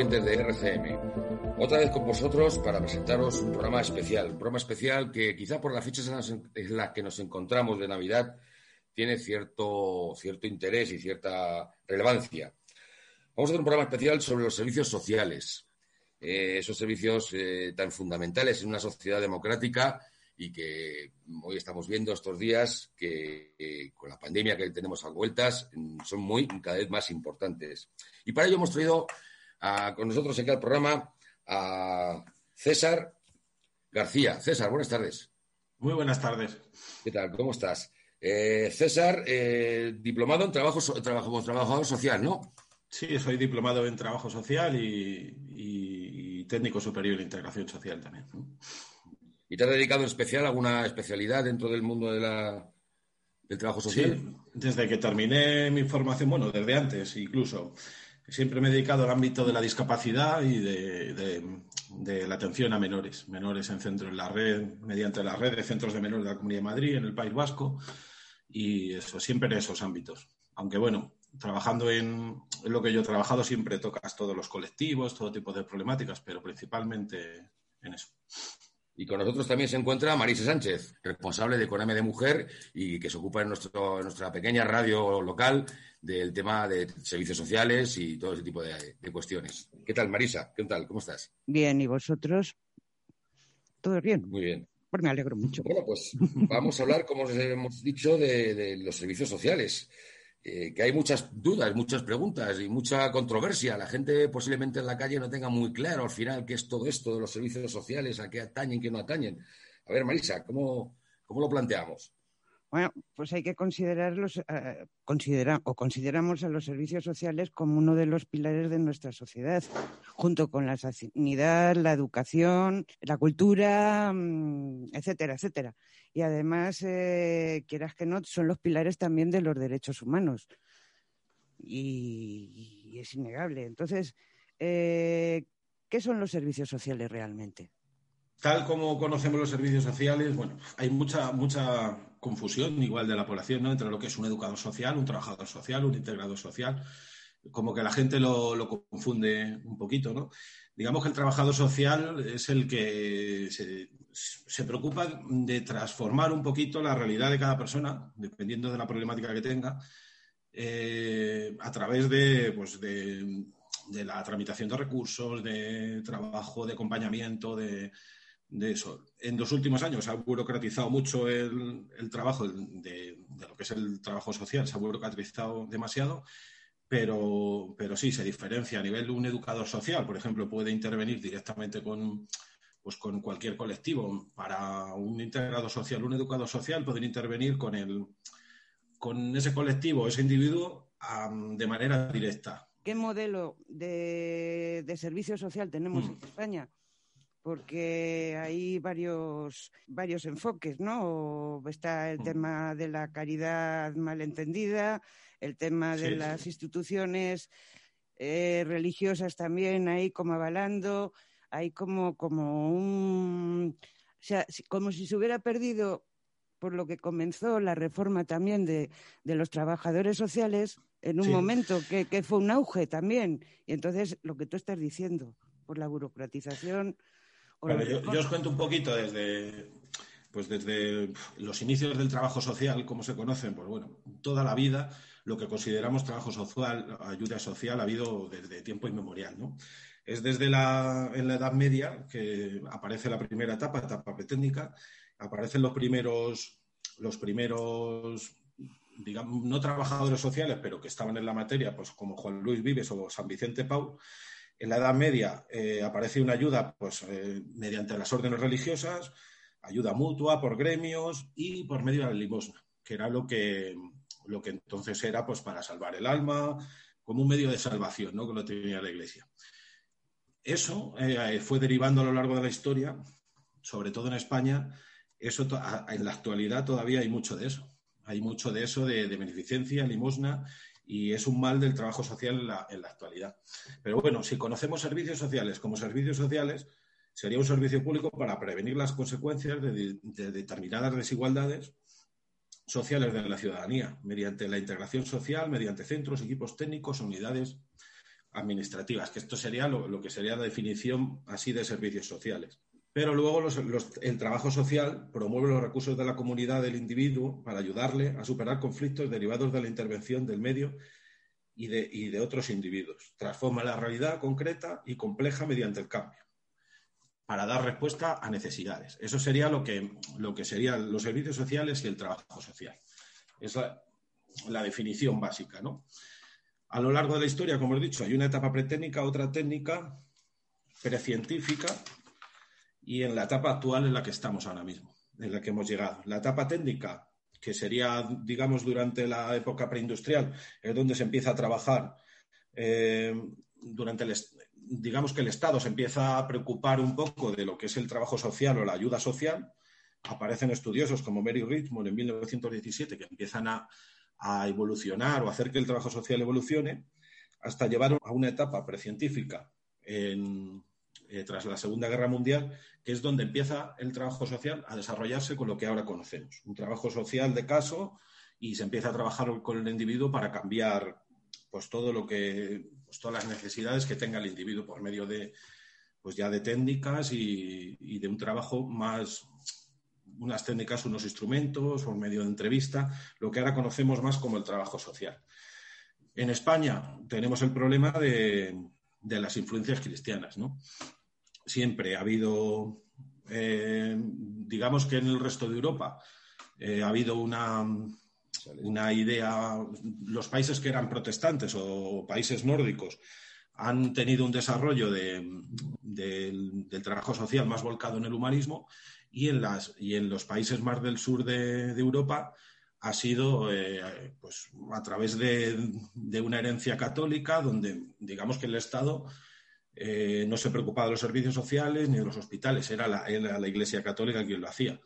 Oyentes de RCM. Otra vez con vosotros para presentaros un programa especial. Un programa especial que quizá por las fechas en las que nos encontramos de Navidad tiene cierto, cierto interés y cierta relevancia. Vamos a hacer un programa especial sobre los servicios sociales. Eh, esos servicios eh, tan fundamentales en una sociedad democrática y que hoy estamos viendo estos días que con la pandemia que tenemos a vueltas son muy cada vez más importantes. Y para ello hemos traído con nosotros en el programa a César García. César, buenas tardes. Muy buenas tardes. ¿Qué tal? ¿Cómo estás? Eh, César, eh, diplomado en trabajo, trabajo, trabajador social, ¿no? Sí, soy diplomado en trabajo social y, técnico superior en integración social también. ¿Y te has dedicado en especial a alguna especialidad dentro del mundo de la, del trabajo social? Sí, desde que terminé mi formación, bueno, desde antes incluso. Siempre me he dedicado al ámbito de la discapacidad y de, la atención a menores, menores en centro en la red, mediante la red de centros de menores de la Comunidad de Madrid, en el País Vasco, y eso, siempre en esos ámbitos. Aunque bueno, trabajando en, lo que yo he trabajado siempre tocas todos los colectivos, todo tipo de problemáticas, pero principalmente en eso. Y con nosotros también se encuentra Marisa Sánchez, responsable de Economía de Mujer y que se ocupa en, nuestro, nuestra pequeña radio local del tema de servicios sociales y todo ese tipo de, cuestiones. ¿Qué tal, Marisa? ¿Qué tal? ¿Cómo estás? Bien, ¿y vosotros? ¿Todo bien? Muy bien. Pues me alegro mucho. Bueno, pues vamos a hablar, como os hemos dicho, de los servicios sociales. Eh, que hay muchas dudas, muchas preguntas y mucha controversia. La gente posiblemente en la calle no tenga muy claro al final qué es todo esto de los servicios sociales, a qué atañen, qué no atañen. A ver, Marisa, ¿cómo, cómo lo planteamos? Bueno, pues hay que considerarlos, eh, o consideramos a los servicios sociales como uno de los pilares de nuestra sociedad, junto con la sanidad, la educación, la cultura, mm, etcétera, etcétera. Y además, eh, quieras que no, son los pilares también de los derechos humanos. Y, es innegable. Entonces, eh, ¿qué son los servicios sociales realmente? Tal como conocemos los servicios sociales, bueno, hay mucha, mucha confusión igual de la población, ¿no? Entre lo que es un educador social, un trabajador social, un integrador social. Como que la gente lo, confunde un poquito, ¿no? Digamos que el trabajador social es el que se, preocupa de transformar un poquito la realidad de cada persona, dependiendo de la problemática que tenga, eh, a través de, pues de, de la tramitación de recursos, de trabajo, de acompañamiento, de, de eso. En los últimos años se ha burocratizado mucho el, trabajo de, lo que es el trabajo social, se ha burocratizado demasiado, pero, pero sí, se diferencia a nivel de un educador social, por ejemplo, puede intervenir directamente con, pues con cualquier colectivo. Para un integrado social, un educador social, pueden intervenir con, el, con ese colectivo, ese individuo, de manera directa. ¿Qué modelo de, servicio social tenemos mm. en España? Porque hay varios, varios enfoques, ¿no? Está el tema de la caridad malentendida, el tema de las instituciones eh, religiosas también ahí como avalando, hay como, como un... O sea, como si se hubiera perdido por lo que comenzó la reforma también de, los trabajadores sociales en un momento que, que, fue un auge también. Y entonces lo que tú estás diciendo, por la burocratización, yo, os cuento un poquito desde, pues desde los inicios del trabajo social, como se conocen, pues bueno, toda la vida lo que consideramos trabajo social, ayuda social, ha habido desde tiempo inmemorial, ¿no? Es desde la, en la Edad Media que aparece la primera etapa, etapa pretécnica, aparecen los primeros, los primeros digamos, no trabajadores sociales, pero que estaban en la materia, pues como Juan Luis Vives o San Vicente Pau, en la Edad Media eh, aparece una ayuda pues, eh, mediante las órdenes religiosas, ayuda mutua por gremios y por medio de la limosna, que era lo que, lo que entonces era pues, para salvar el alma, como un medio de salvación, ¿no? que lo tenía la Iglesia. Eso eh, fue derivando a lo largo de la historia, sobre todo en España, eso en la actualidad todavía hay mucho de eso. Hay mucho de eso de, beneficencia, limosna, y es un mal del trabajo social en la, actualidad. Pero bueno, si conocemos servicios sociales como servicios sociales, sería un servicio público para prevenir las consecuencias de, determinadas desigualdades sociales de la ciudadanía, mediante la integración social, mediante centros, equipos técnicos, unidades administrativas, que esto sería lo, que sería la definición así de servicios sociales. Pero luego el trabajo social promueve los recursos de la comunidad del individuo para ayudarle a superar conflictos derivados de la intervención del medio y de, otros individuos. Transforma la realidad concreta y compleja mediante el cambio para dar respuesta a necesidades. Eso sería lo que, lo que serían los servicios sociales y el trabajo social. Es la, definición básica, ¿no? A lo largo de la historia, como he dicho, hay una etapa pretécnica, otra técnica, precientífica y en la etapa actual en la que estamos ahora mismo, en la que hemos llegado. La etapa técnica, que sería, digamos, durante la época preindustrial, es donde se empieza a trabajar eh, durante el, digamos que el Estado se empieza a preocupar un poco de lo que es el trabajo social o la ayuda social. Aparecen estudiosos como Mary Richmond en 1917 que empiezan a, a evolucionar o hacer que el trabajo social evolucione hasta llevar a una etapa precientífica en, eh, tras la Segunda Guerra Mundial, que es donde empieza el trabajo social a desarrollarse con lo que ahora conocemos. Un trabajo social de caso y se empieza a trabajar con el individuo para cambiar pues todo lo que pues, todas las necesidades que tenga el individuo por medio de pues ya de técnicas y, de un trabajo más unas técnicas, unos instrumentos, por medio de entrevista, lo que ahora conocemos más como el trabajo social. En España tenemos el problema de, de las influencias cristianas, ¿no? Siempre ha habido, eh, digamos que en el resto de Europa, eh, ha habido una, una idea, los países que eran protestantes o países nórdicos han tenido un desarrollo del trabajo social más volcado en el humanismo y en, las, y en los países más del sur de, Europa ha sido eh, pues, a través de, de, una herencia católica donde digamos que el Estado eh, no se preocupaba de los servicios sociales ni de los hospitales, era la, Iglesia Católica quien lo hacía.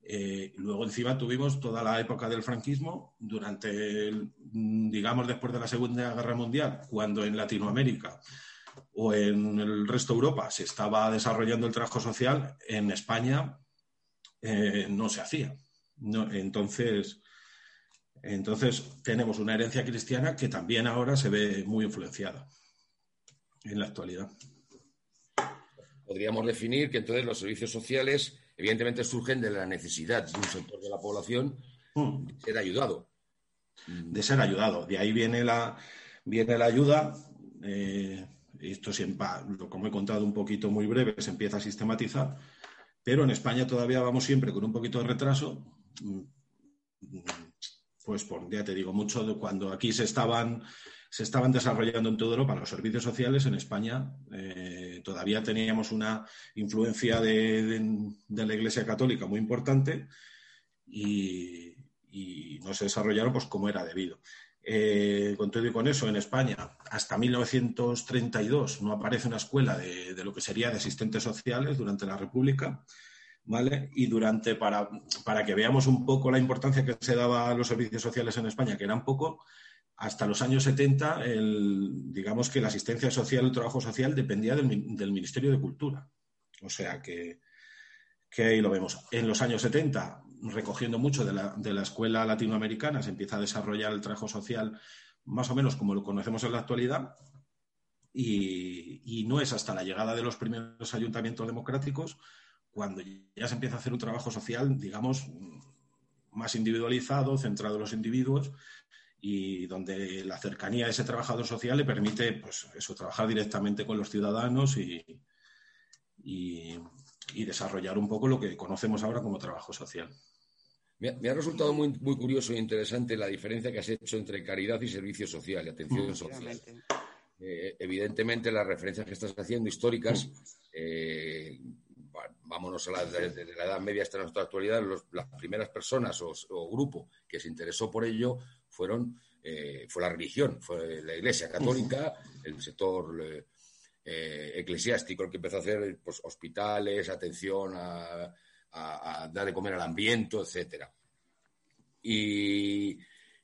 Eh, luego encima tuvimos toda la época del franquismo, durante, digamos, después de la Segunda Guerra Mundial, cuando en Latinoamérica o en el resto de Europa se estaba desarrollando el trabajo social, en España eh, no se hacía. entonces, entonces tenemos una herencia cristiana que también ahora se ve muy influenciada en la actualidad. Podríamos definir que entonces los servicios sociales evidentemente surgen de la necesidad de un sector de la población hmm. de ser ayudado. De ser ayudado. De ahí viene la, viene la ayuda. Eh, esto siempre, como he contado un poquito muy breve, se empieza a sistematizar, pero en España todavía vamos siempre con un poquito de retraso. Pues por, ya te digo, mucho de cuando aquí se estaban se estaban desarrollando en toda Europa los servicios sociales, en España eh, todavía teníamos una influencia de, la Iglesia Católica muy importante y, no se desarrollaron pues como era debido. Eh, con todo y con eso, en España, hasta 1932 no aparece una escuela de, lo que sería de asistentes sociales durante la República. ¿Vale? Y durante, para, para que veamos un poco la importancia que se daba a los servicios sociales en España, que eran poco, hasta los años 70, digamos que la asistencia social, el trabajo social dependía del, Ministerio de Cultura. O sea que, ahí lo vemos. En los años 70, recogiendo mucho de la, escuela latinoamericana, se empieza a desarrollar el trabajo social más o menos como lo conocemos en la actualidad. Y, y no es hasta la llegada de los primeros ayuntamientos democráticos cuando ya se empieza a hacer un trabajo social, digamos, más individualizado, centrado en los individuos y donde la cercanía de ese trabajador social le permite, pues, eso, trabajar directamente con los ciudadanos y, y, desarrollar un poco lo que conocemos ahora como trabajo social. Me, ha resultado muy, muy curioso e interesante la diferencia que has hecho entre caridad y servicio social y atención mm. social. Eh, evidentemente, las referencias que estás haciendo históricas, eh, vámonos a la, de, la Edad Media hasta nuestra actualidad, las primeras personas o, grupo que se interesó por ello fueron eh, fue la religión, fue la Iglesia Católica, el sector eclesiástico el que empezó a hacer pues, hospitales, atención a a, dar de comer al ambiente, etcétera. Y,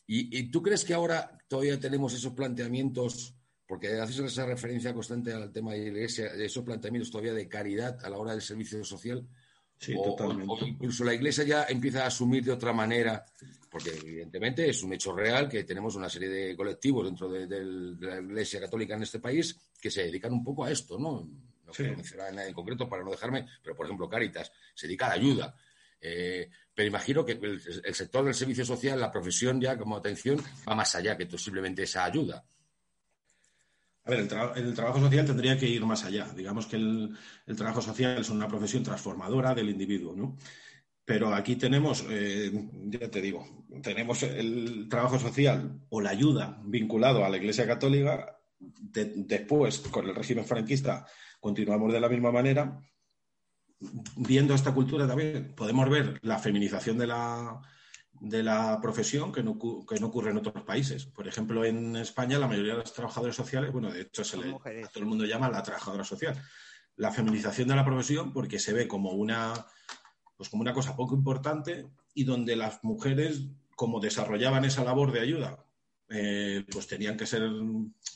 y, tú crees que ahora todavía tenemos esos planteamientos, porque haces esa referencia constante al tema de la iglesia, esos planteamientos todavía de caridad a la hora del servicio social? Sí, totalmente. O incluso la iglesia ya empieza a asumir de otra manera, porque evidentemente es un hecho real que tenemos una serie de colectivos dentro de, de la iglesia católica en este país que se dedican un poco a esto, ¿no? no quiero mencionar nada en concreto para no dejarme, pero por ejemplo, Caritas se dedica a la ayuda. Eh, pero imagino que el, sector del servicio social, la profesión ya como atención, va más allá que simplemente esa ayuda. A ver, el, trabajo social tendría que ir más allá. Digamos que el, trabajo social es una profesión transformadora del individuo, ¿no? Pero aquí tenemos, eh, ya te digo, tenemos el trabajo social o la ayuda vinculado a la Iglesia Católica. después, con el régimen franquista, continuamos de la misma manera. Viendo esta cultura también podemos ver la feminización de la, de la profesión que no, que no, ocurre en otros países. Por ejemplo, en España la mayoría de los trabajadores sociales, bueno, de hecho se le, todo el mundo llama la trabajadora social. La feminización de la profesión porque se ve como una, pues como una cosa poco importante y donde las mujeres, como desarrollaban esa labor de ayuda, eh, pues tenían que ser,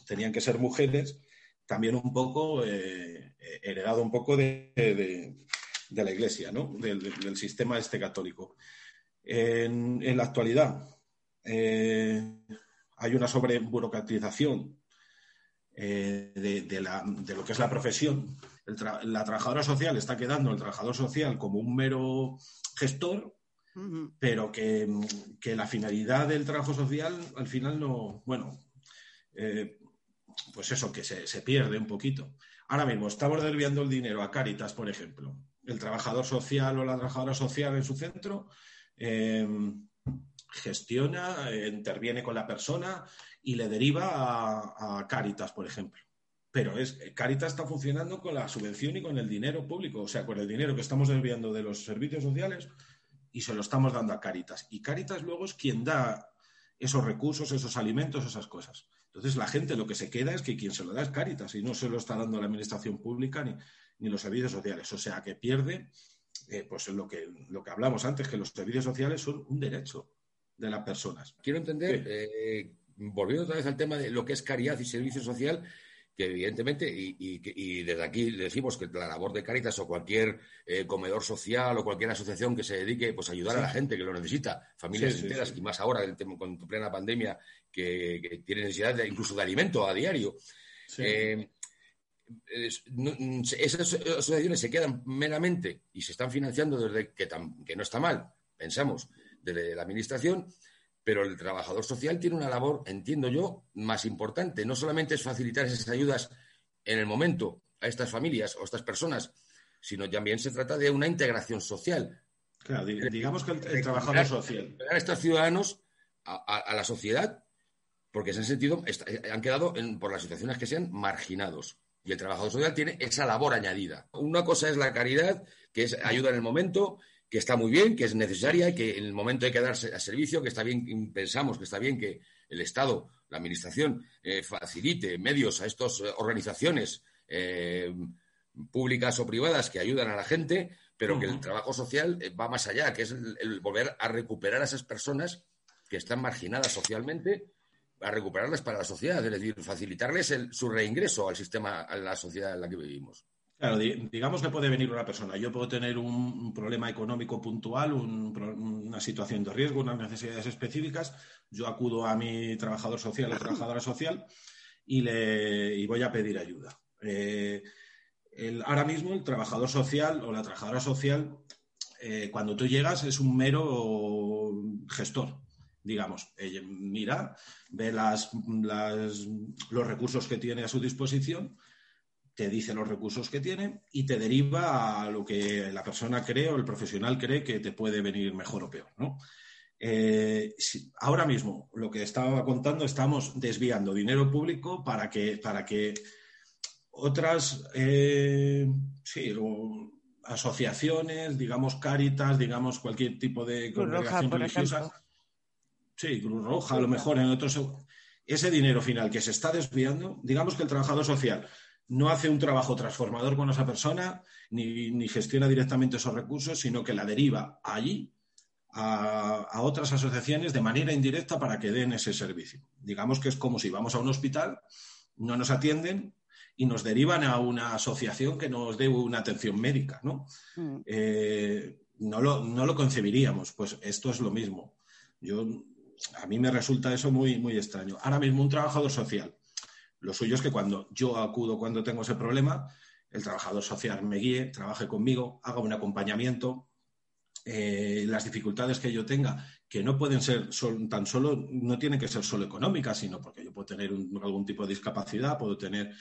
tenían que ser mujeres también un poco eh, heredado un poco de, la Iglesia, ¿no? del, sistema este católico. En, la actualidad eh, hay una sobreburocratización de, lo que es la profesión. la trabajadora social está quedando el trabajador social como un mero gestor, pero que, que, la finalidad del trabajo social al final no, bueno, pues eso, que se, pierde un poquito. Ahora mismo estamos desviando el dinero a Cáritas, por ejemplo. El trabajador social o la trabajadora social en su centro em, gestiona, interviene con la persona y le deriva a, a Cáritas, por ejemplo. Pero es, Cáritas está funcionando con la subvención y con el dinero público, o sea, con el dinero que estamos desviando de los servicios sociales y se lo estamos dando a Cáritas. Y Cáritas luego es quien da esos recursos, esos alimentos, esas cosas. Entonces la gente lo que se queda es que quien se lo da es Cáritas y no se lo está dando la administración pública ni, ni los servicios sociales. O sea que pierde eh, pues lo que, lo que hablamos antes, que los servicios sociales son un derecho de las personas. Quiero entender, eh, volviendo otra vez al tema de lo que es caridad y servicio social, que evidentemente, y, desde aquí le decimos que la labor de Caritas o cualquier eh, comedor social o cualquier asociación que se dedique pues, a ayudar a la gente que lo necesita, familias enteras, y más ahora con plena pandemia, que, tienen necesidad de, incluso de alimento a diario. Eh, esas asociaciones se quedan meramente y se están financiando desde que, que no está mal, pensamos, desde la administración, pero el trabajador social tiene una labor, entiendo yo, más importante. No solamente es facilitar esas ayudas en el momento a estas familias o a estas personas, sino también se trata de una integración social. Claro, digamos que el, trabajador social. A estos ciudadanos a, la sociedad, porque se han sentido, han quedado por las situaciones que sean marginados. Y el trabajador social tiene esa labor añadida. Una cosa es la caridad, que es ayuda en el momento, que está muy bien, que es necesaria, que en el momento hay que darse a servicio, que está bien, pensamos que está bien que el Estado, la Administración, eh, facilite medios a estas eh, organizaciones eh, públicas o privadas que ayudan a la gente, pero que el trabajo social va más allá, que es el, volver a recuperar a esas personas que están marginadas socialmente, a recuperarlas para la sociedad, es decir, facilitarles su reingreso al sistema, a la sociedad en la que vivimos. Claro, digamos que puede venir una persona. Yo puedo tener un, problema económico puntual, una situación de riesgo, unas necesidades específicas. Yo acudo a mi trabajador social o trabajadora social y, le, voy a pedir ayuda. Eh, ahora mismo el trabajador social o la trabajadora social, eh, cuando tú llegas, es un mero gestor digamos, mira, ve las, los recursos que tiene a su disposición te dice los recursos que tiene y te deriva a lo que la persona cree o el profesional cree que te puede venir mejor o peor, ¿no? Eh, ahora mismo, lo que estaba contando, estamos desviando dinero público para que, para que otras eh, asociaciones, digamos Cáritas, digamos cualquier tipo de congregación religiosa. Sí, Cruz Roja, a lo mejor en otros. Ese dinero final que se está desviando, digamos que el trabajador social no hace un trabajo transformador con esa persona, ni, gestiona directamente esos recursos, sino que la deriva allí a, otras asociaciones de manera indirecta para que den ese servicio. Digamos que es como si vamos a un hospital, no nos atienden y nos derivan a una asociación que nos dé una atención médica, ¿no? Mm. Eh, no, lo, no lo concebiríamos, pues esto es lo mismo. Yo, a mí me resulta eso muy, muy extraño. Ahora mismo un trabajador social lo suyo es que cuando yo acudo cuando tengo ese problema, el trabajador social me guíe, trabaje conmigo, haga un acompañamiento. Eh, las dificultades que yo tenga, que no pueden ser tan solo, no tienen que ser solo económicas, sino porque yo puedo tener algún tipo de discapacidad, puedo tener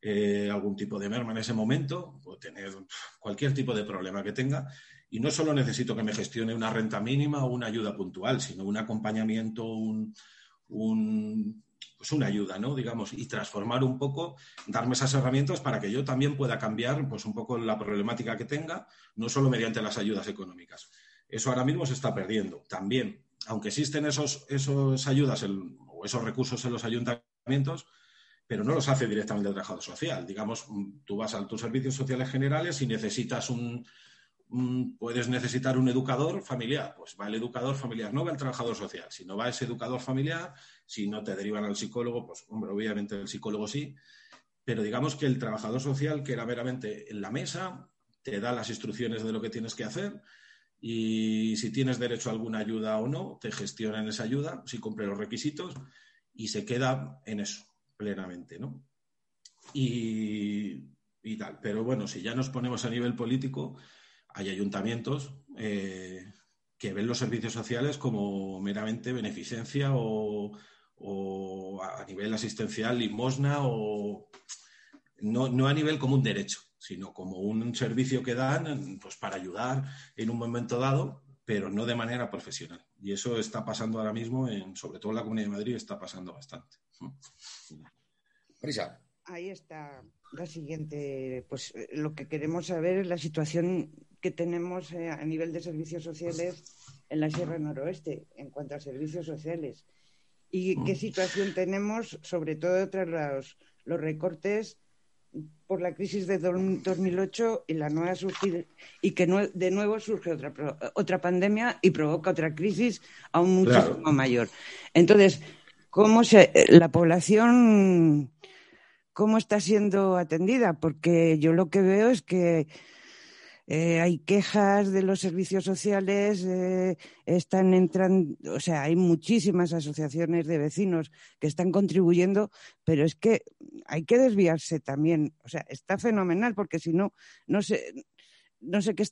eh, algún tipo de merma en ese momento, puedo tener cualquier tipo de problema que tenga. Y no solo necesito que me gestione una renta mínima o una ayuda puntual, sino un acompañamiento, un, pues una ayuda, ¿no? Digamos, y transformar un poco, darme esas herramientas para que yo también pueda cambiar, pues un poco la problemática que tenga, no solo mediante las ayudas económicas. Eso ahora mismo se está perdiendo. También, aunque existen esos, esos ayudas o esos recursos en los ayuntamientos, pero no los hace directamente el trabajador social. Digamos, tú vas a tus servicios sociales generales y necesitas un, puedes necesitar un educador familiar, pues va el educador familiar, no va el trabajador social. Si no va ese educador familiar, si no te derivan al psicólogo, pues hombre, obviamente el psicólogo sí, pero digamos que el trabajador social que era meramente en la mesa, te da las instrucciones de lo que tienes que hacer y si tienes derecho a alguna ayuda o no, te gestiona en esa ayuda, si cumple los requisitos y se queda en eso plenamente, ¿no? Y, y tal. Pero bueno, si ya nos ponemos a nivel político, hay ayuntamientos eh, que ven los servicios sociales como meramente beneficencia o, a nivel asistencial limosna o no, a nivel como un derecho, sino como un servicio que dan pues, para ayudar en un momento dado, pero no de manera profesional. Y eso está pasando ahora mismo, en, sobre todo en la Comunidad de Madrid, está pasando bastante. Prisa. Ahí está la siguiente, pues lo que queremos saber es la situación que tenemos eh, a nivel de servicios sociales en la Sierra Noroeste en cuanto a servicios sociales y qué mm. situación tenemos sobre todo tras los, los recortes por la crisis de 2008 y la nueva y que de nuevo surge otra otra pandemia y provoca otra crisis aún muchísimo mayor. Entonces, ¿cómo se, la población cómo está siendo atendida? Porque yo lo que veo es que eh, hay quejas de los servicios sociales, eh, están entrando, o sea, hay muchísimas asociaciones de vecinos que están contribuyendo, pero es que hay que desviarse también. O sea, está fenomenal porque si no, no sé, no sé qué,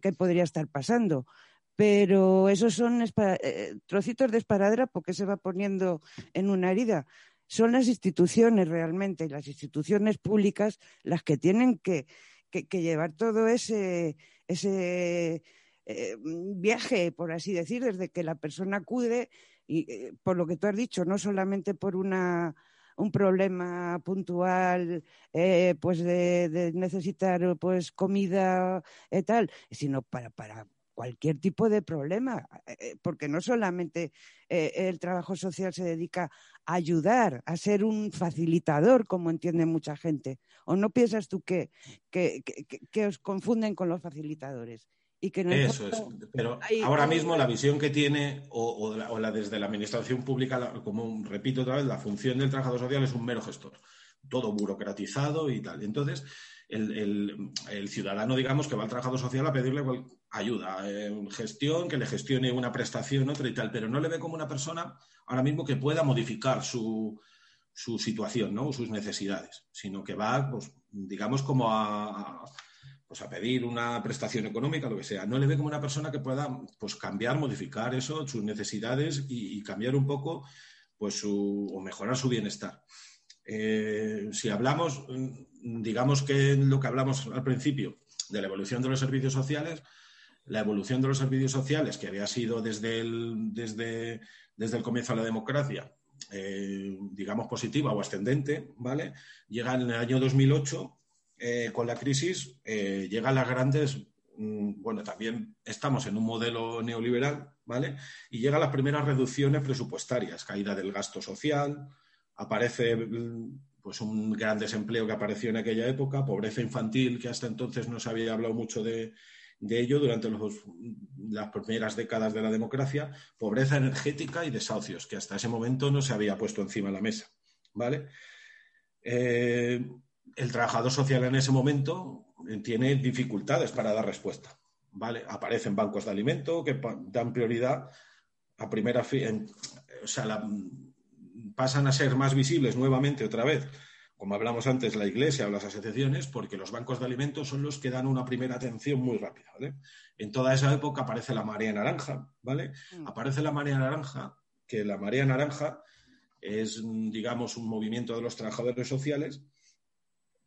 qué, podría estar pasando. Pero esos son eh, trocitos de esparadra porque se va poniendo en una herida son las instituciones realmente, las instituciones públicas, las que tienen que, que, llevar todo ese, ese eh, viaje, por así decir, desde que la persona acude y eh, por lo que tú has dicho, no solamente por una un problema puntual eh, pues de, necesitar pues comida y tal, sino para, para cualquier tipo de problema, porque no solamente el trabajo social se dedica ayudar, a ser un facilitador, como entiende mucha gente. ¿O no piensas tú que, que, os confunden con los facilitadores? Y que Eso es. Pero ahora mismo la visión que tiene, o, la, desde la administración pública, como repito otra vez, la función del trabajador social es un mero gestor. Todo burocratizado y tal. Entonces, el, ciudadano, digamos, que va al trabajador social a pedirle ayuda, eh, gestión, que le gestione una prestación, otra y tal, pero no le ve como una persona ahora mismo que pueda modificar su, su situación, ¿no? sus necesidades, sino que va, pues, digamos, como a, pues a pedir una prestación económica, lo que sea. No le ve como una persona que pueda pues, cambiar, modificar eso, sus necesidades y, cambiar un poco pues, su, o mejorar su bienestar. Eh, si hablamos, digamos que lo que hablamos al principio de la evolución de los servicios sociales, la evolución de los servicios sociales, que había sido desde el, desde, desde el comienzo de la democracia, eh, digamos, positiva o ascendente, ¿vale? Llega en el año 2008, eh, con la crisis, eh, llegan las grandes, mm, bueno, también estamos en un modelo neoliberal, ¿vale? Y llegan las primeras reducciones presupuestarias, caída del gasto social, aparece mm, pues un gran desempleo que apareció en aquella época, pobreza infantil, que hasta entonces no se había hablado mucho de, de ello durante las primeras décadas de la democracia, pobreza energética y desahucios, que hasta ese momento no se había puesto encima de la mesa. ¿vale? Eh, el trabajador social en ese momento tiene dificultades para dar respuesta. ¿vale? Aparecen bancos de alimento que dan prioridad a primera fin, o sea, pasan a ser más visibles nuevamente otra vez como hablamos antes, la iglesia o las asociaciones, porque los bancos de alimentos son los que dan una primera atención muy rápida. En toda esa época aparece la marea naranja, ¿vale? Mm. Aparece la marea naranja, que la marea naranja es, digamos, un movimiento de los trabajadores sociales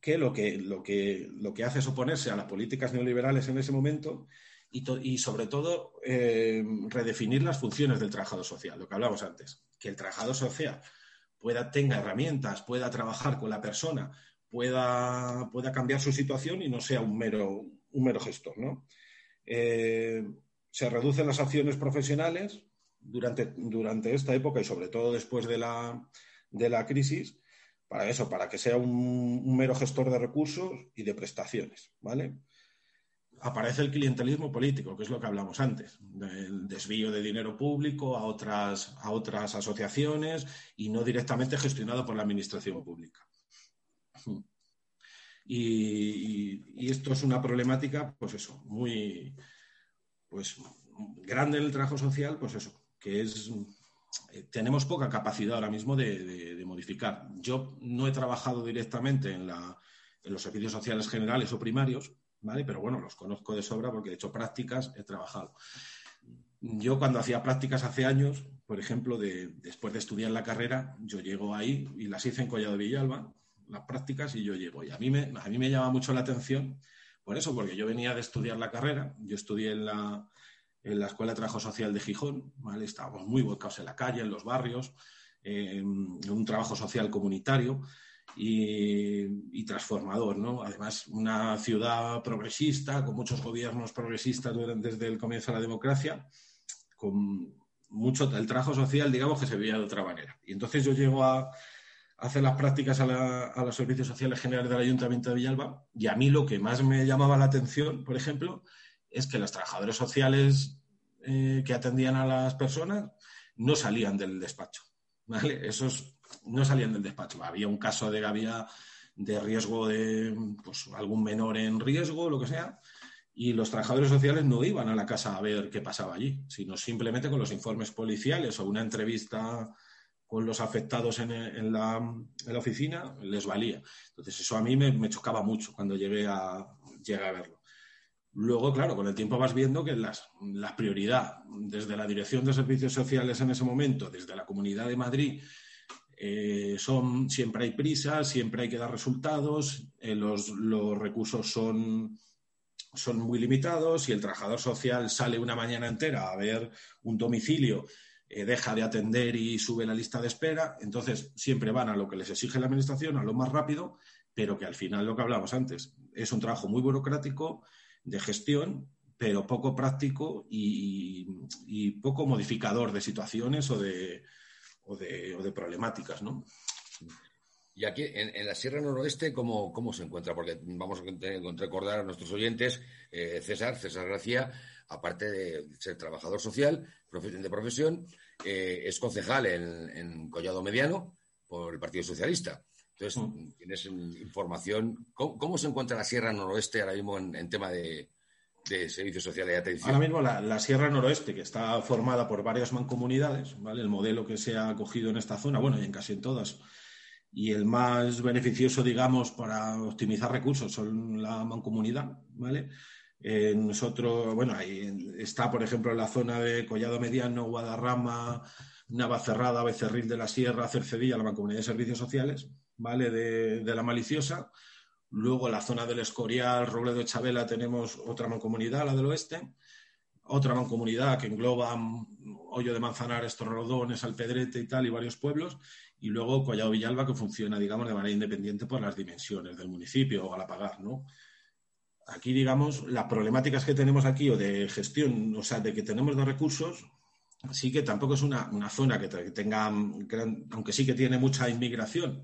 que lo que, lo que, lo que hace es oponerse a las políticas neoliberales en ese momento y, y sobre todo, eh, redefinir las funciones del trabajador social, lo que hablamos antes, que el trabajador social pueda, tenga herramientas, pueda trabajar con la persona, pueda, pueda cambiar su situación y no sea un mero, un mero gestor. ¿no? Eh, se reducen las acciones profesionales durante, durante esta época y sobre todo después de la, de la crisis para eso, para que sea un, un, mero gestor de recursos y de prestaciones, ¿vale? Aparece el clientelismo político, que es lo que hablamos antes, el desvío de dinero público a otras, a otras asociaciones y no directamente gestionado por la administración pública. Y, esto es una problemática, pues eso, muy pues, grande en el trabajo social, pues eso, que es eh, tenemos poca capacidad ahora mismo de, de modificar. Yo no he trabajado directamente en, la, en los servicios sociales generales o primarios, pero bueno, los conozco de sobra porque he hecho prácticas, he trabajado. Yo cuando hacía prácticas hace años, por ejemplo, después de estudiar la carrera, yo llego ahí y las hice en Collado Villalba, las prácticas, y yo llego. Y a mí me, a mí me llama mucho la atención por eso, porque yo venía de estudiar la carrera, yo estudié en la, en la Escuela de Trabajo Social de Gijón, ¿vale? estábamos muy volcados en la calle, en los barrios, en un trabajo social comunitario y, transformador, ¿no? Además, una ciudad progresista, con muchos gobiernos progresistas desde el comienzo de la democracia, con mucho el trabajo social, digamos, que se veía de otra manera. Y entonces yo llego a, hacer las prácticas a, los servicios sociales generales del Ayuntamiento de Villalba y a mí lo que más me llamaba la atención, por ejemplo, es que los trabajadores sociales eh, que atendían a las personas no salían del despacho. ¿vale? Esos no salían del despacho. Había un caso de que había de riesgo de pues, algún menor en riesgo, lo que sea, y los trabajadores sociales no iban a la casa a ver qué pasaba allí, sino simplemente con los informes policiales o una entrevista con los afectados en, la, oficina, les valía. Entonces, eso a mí me, chocaba mucho cuando llegué a, a verlo. Luego, claro, con el tiempo vas viendo que las, la prioridad desde la Dirección de Servicios Sociales en ese momento, desde la Comunidad de Madrid eh, son, siempre hay prisa, siempre hay que dar resultados, eh, los, recursos son, son muy limitados y el trabajador social sale una mañana entera a ver un domicilio, eh, deja de atender y sube la lista de espera. Entonces, siempre van a lo que les exige la Administración, a lo más rápido, pero que al final, lo que hablamos antes, es un trabajo muy burocrático de gestión, pero poco práctico y poco modificador de situaciones o de, o de, problemáticas, ¿no? Y aquí, en, la Sierra Noroeste, ¿cómo, ¿cómo, se encuentra? Porque vamos a recordar a nuestros oyentes, eh, César, César García, aparte de ser trabajador social, de profesión, eh, es concejal en, Collado Mediano por el Partido Socialista. Entonces, mm. tienes información. ¿Cómo, se encuentra la Sierra Noroeste ahora mismo en tema de, de servicios sociales y atención. Ahora mismo la, Sierra Noroeste, que está formada por varias mancomunidades, ¿vale? El modelo que se ha acogido en esta zona, bueno, y en casi en todas, y el más beneficioso, digamos, para optimizar recursos son la mancomunidad, ¿vale? Eh, nosotros, bueno, ahí está, por ejemplo, en la zona de Collado Mediano, Guadarrama, Navacerrada, Becerril de la Sierra, Cercedilla, la mancomunidad de servicios sociales, ¿vale? De, la maliciosa. Luego la zona del Escorial, Robledo Chabela, tenemos otra mancomunidad, la del oeste. Otra mancomunidad que engloba Hoyo de Manzanares, Torrodones, Alpedrete y tal, y varios pueblos. Y luego Collado Villalba, que funciona, digamos, de manera independiente por las dimensiones del municipio o al apagar, ¿no? Aquí, digamos, las problemáticas que tenemos aquí o de gestión, o sea, de que tenemos de recursos, sí que tampoco es una, zona que, tenga, aunque sí que tiene mucha inmigración,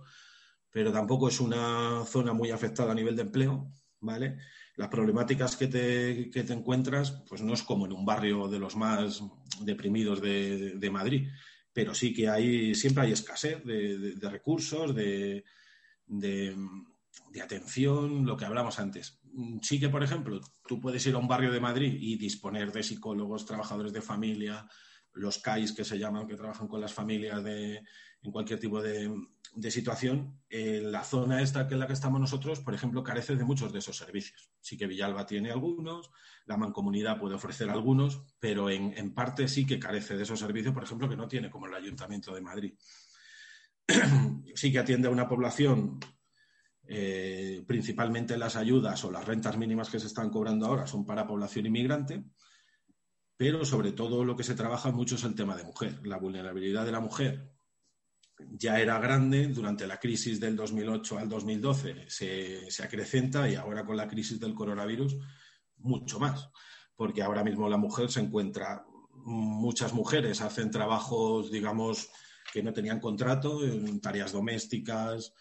pero tampoco es una zona muy afectada a nivel de empleo, ¿vale? Las problemáticas que te, que te encuentras, pues no es como en un barrio de los más deprimidos de, Madrid, pero sí que hay, siempre hay escasez de, recursos, de, de, atención, lo que hablamos antes. Sí que, por ejemplo, tú puedes ir a un barrio de Madrid y disponer de psicólogos, trabajadores de familia, los CAIs que se llaman, que trabajan con las familias de, en cualquier tipo de, situación, la zona esta que en la que estamos nosotros, por ejemplo, carece de muchos de esos servicios. Sí que Villalba tiene algunos, la Mancomunidad puede ofrecer algunos, pero en, parte sí que carece de esos servicios, por ejemplo, que no tiene como el Ayuntamiento de Madrid. sí que atiende a una población, eh, principalmente las ayudas o las rentas mínimas que se están cobrando ahora son para población inmigrante, pero sobre todo lo que se trabaja mucho es el tema de mujer. La vulnerabilidad de la mujer ya era grande durante la crisis del 2008 al 2012, se, se acrecenta y ahora con la crisis del coronavirus mucho más, porque ahora mismo la mujer se encuentra, muchas mujeres hacen trabajos, digamos, que no tenían contrato, tareas domésticas,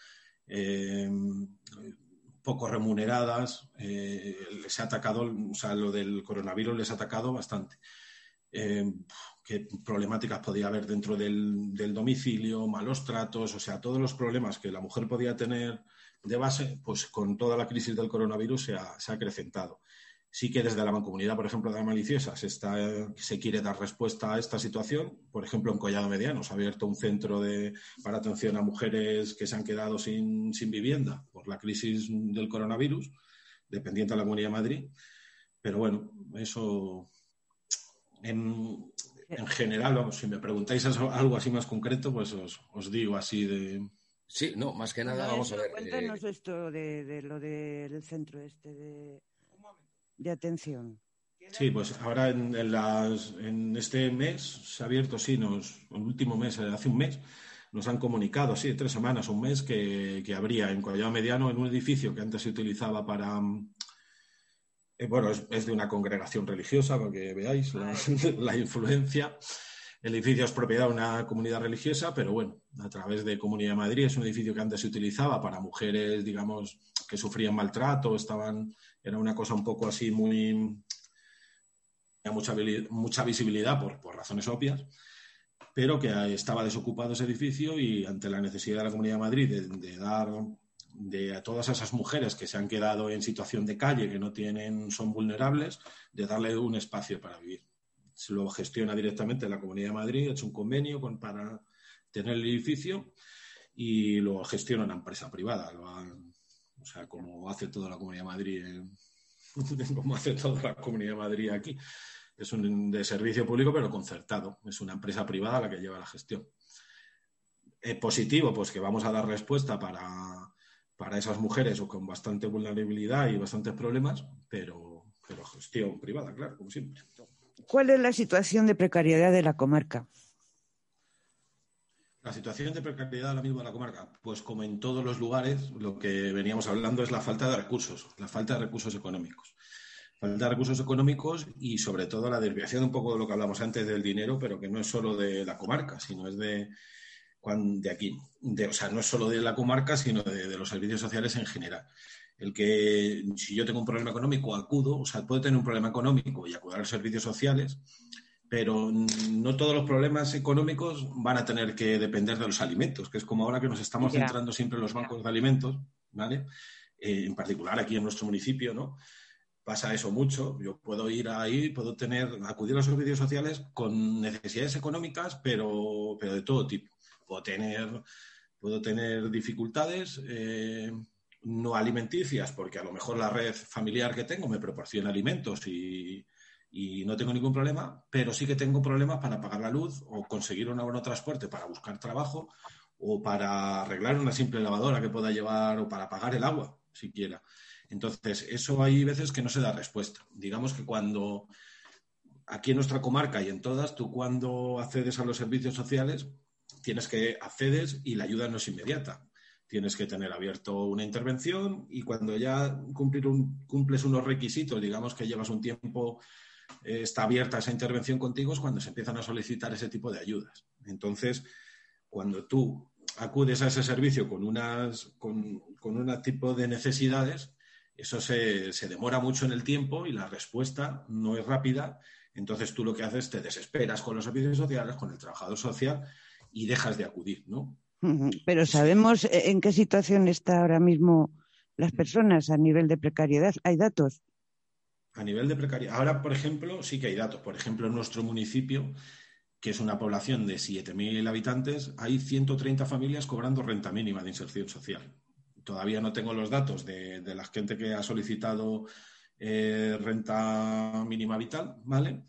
eh, poco remuneradas. Eh, les ha atacado, o sea, lo del coronavirus les ha atacado bastante. Eh, qué problemáticas podía haber dentro del, domicilio, malos tratos, o sea, todos los problemas que la mujer podía tener de base, pues con toda la crisis del coronavirus se ha, se ha acrecentado sí que desde la mancomunidad, por ejemplo, de la maliciosa, se, está, se quiere dar respuesta a esta situación. Por ejemplo, en Collado Mediano se ha abierto un centro de, para atención a mujeres que se han quedado sin, vivienda por la crisis del coronavirus, dependiente de la Comunidad de Madrid. Pero bueno, eso general, si me preguntáis algo así más concreto, pues os, digo así de, Sí, no, más que nada, vamos a ver. Cuéntanos eh, esto de, de, lo del centro este de, de atención. Sí, pues ahora en, las, en este mes se ha abierto, sí, nos, el último mes, eh, hace un mes, nos han comunicado, sí, tres semanas, un mes, que, que habría en Collado Mediano, en un edificio que antes se utilizaba para. Eh, bueno, es, de una congregación religiosa, para que veáis la, la, influencia. El edificio es propiedad de una comunidad religiosa, pero bueno, a través de Comunidad de Madrid es un edificio que antes se utilizaba para mujeres, digamos, que sufrían maltrato, estaban era una cosa un poco así muy... mucha, mucha visibilidad por, por razones obvias, pero que estaba desocupado ese edificio y ante la necesidad de la Comunidad de Madrid de, dar de todas esas mujeres que se han quedado en situación de calle, que no tienen, son vulnerables, de darle un espacio para vivir. Se lo gestiona directamente la Comunidad de Madrid, ha hecho un convenio con, para tener el edificio y lo gestiona una empresa privada. Lo o sea, como hace toda la Comunidad de Madrid, como hace toda la Comunidad de Madrid aquí. Es un de servicio público, pero concertado. Es una empresa privada la que lleva la gestión. Es positivo, pues que vamos a dar respuesta para, para esas mujeres con bastante vulnerabilidad y bastantes problemas, pero, pero gestión privada, claro, como siempre. ¿Cuál es la situación de precariedad de la comarca? La situación de precariedad ahora mismo en la comarca, pues como en todos los lugares, lo que veníamos hablando es la falta de recursos, la falta de recursos económicos. Falta de recursos económicos y sobre todo la desviación un poco de lo que hablamos antes del dinero, pero que no es solo de la comarca, sino es de, de aquí. De, o sea, no es solo de la comarca, sino de, de los servicios sociales en general el que si yo tengo un problema económico acudo, o sea, puedo tener un problema económico y acudir a los servicios sociales, pero no todos los problemas económicos van a tener que depender de los alimentos, que es como ahora que nos estamos centrando siempre en los bancos de alimentos, ¿vale? Eh, en particular aquí en nuestro municipio, ¿no? Pasa eso mucho. Yo puedo ir ahí, puedo tener, acudir a los servicios sociales con necesidades económicas, pero, pero de todo tipo. Puedo tener, puedo tener dificultades eh, no alimenticias, porque a lo mejor la red familiar que tengo me proporciona alimentos y, y no tengo ningún problema, pero sí que tengo problemas para pagar la luz o conseguir un abono transporte para buscar trabajo o para arreglar una simple lavadora que pueda llevar o para pagar el agua, siquiera. Entonces, eso hay veces que no se da respuesta. Digamos que cuando aquí en nuestra comarca y en todas, tú cuando accedes a los servicios sociales, tienes que accedes y la ayuda no es inmediata. Tienes que tener abierto una intervención y cuando ya cumples unos requisitos, digamos que llevas un tiempo, eh, está abierta esa intervención contigo, es cuando se empiezan a solicitar ese tipo de ayudas. Entonces, cuando tú acudes a ese servicio con unas con, con un tipo de necesidades, eso se, se, demora mucho en el tiempo y la respuesta no es rápida. Entonces tú lo que haces te desesperas con los servicios sociales, con el trabajador social y dejas de acudir, ¿no? Pero sabemos eh, en qué situación está ahora mismo las personas a nivel de precariedad. ¿Hay datos? A nivel de precariedad. Ahora, por ejemplo, sí que hay datos. Por ejemplo, en nuestro municipio, que es una población de 7.000 habitantes, hay 130 familias cobrando renta mínima de inserción social. Todavía no tengo los datos de, la gente que ha solicitado eh, renta mínima vital, ¿vale?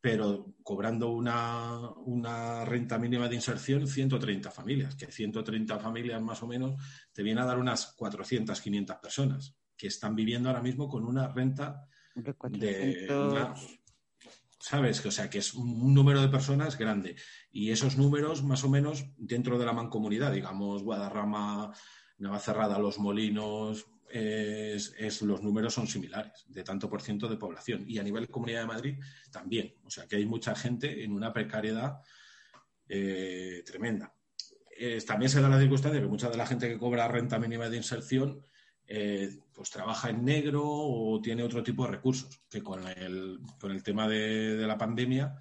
Pero cobrando una, renta mínima de inserción 130 familias, que 130 familias más o menos te viene a dar unas 400, 500 personas que están viviendo ahora mismo con una renta de... ¿Sabes? O sea, que es un número de personas grande. Y esos números, más o menos, dentro de la mancomunidad, digamos, Guadarrama, Navacerrada, Los Molinos, es, los números son similares, de tanto por ciento de población. Y a nivel de Comunidad de Madrid también. O sea que hay mucha gente en una precariedad eh, tremenda. también se da la circunstancia que mucha de la gente que cobra renta mínima de inserción eh, pues trabaja en negro o tiene otro tipo de recursos, que con el, con el tema de, de la pandemia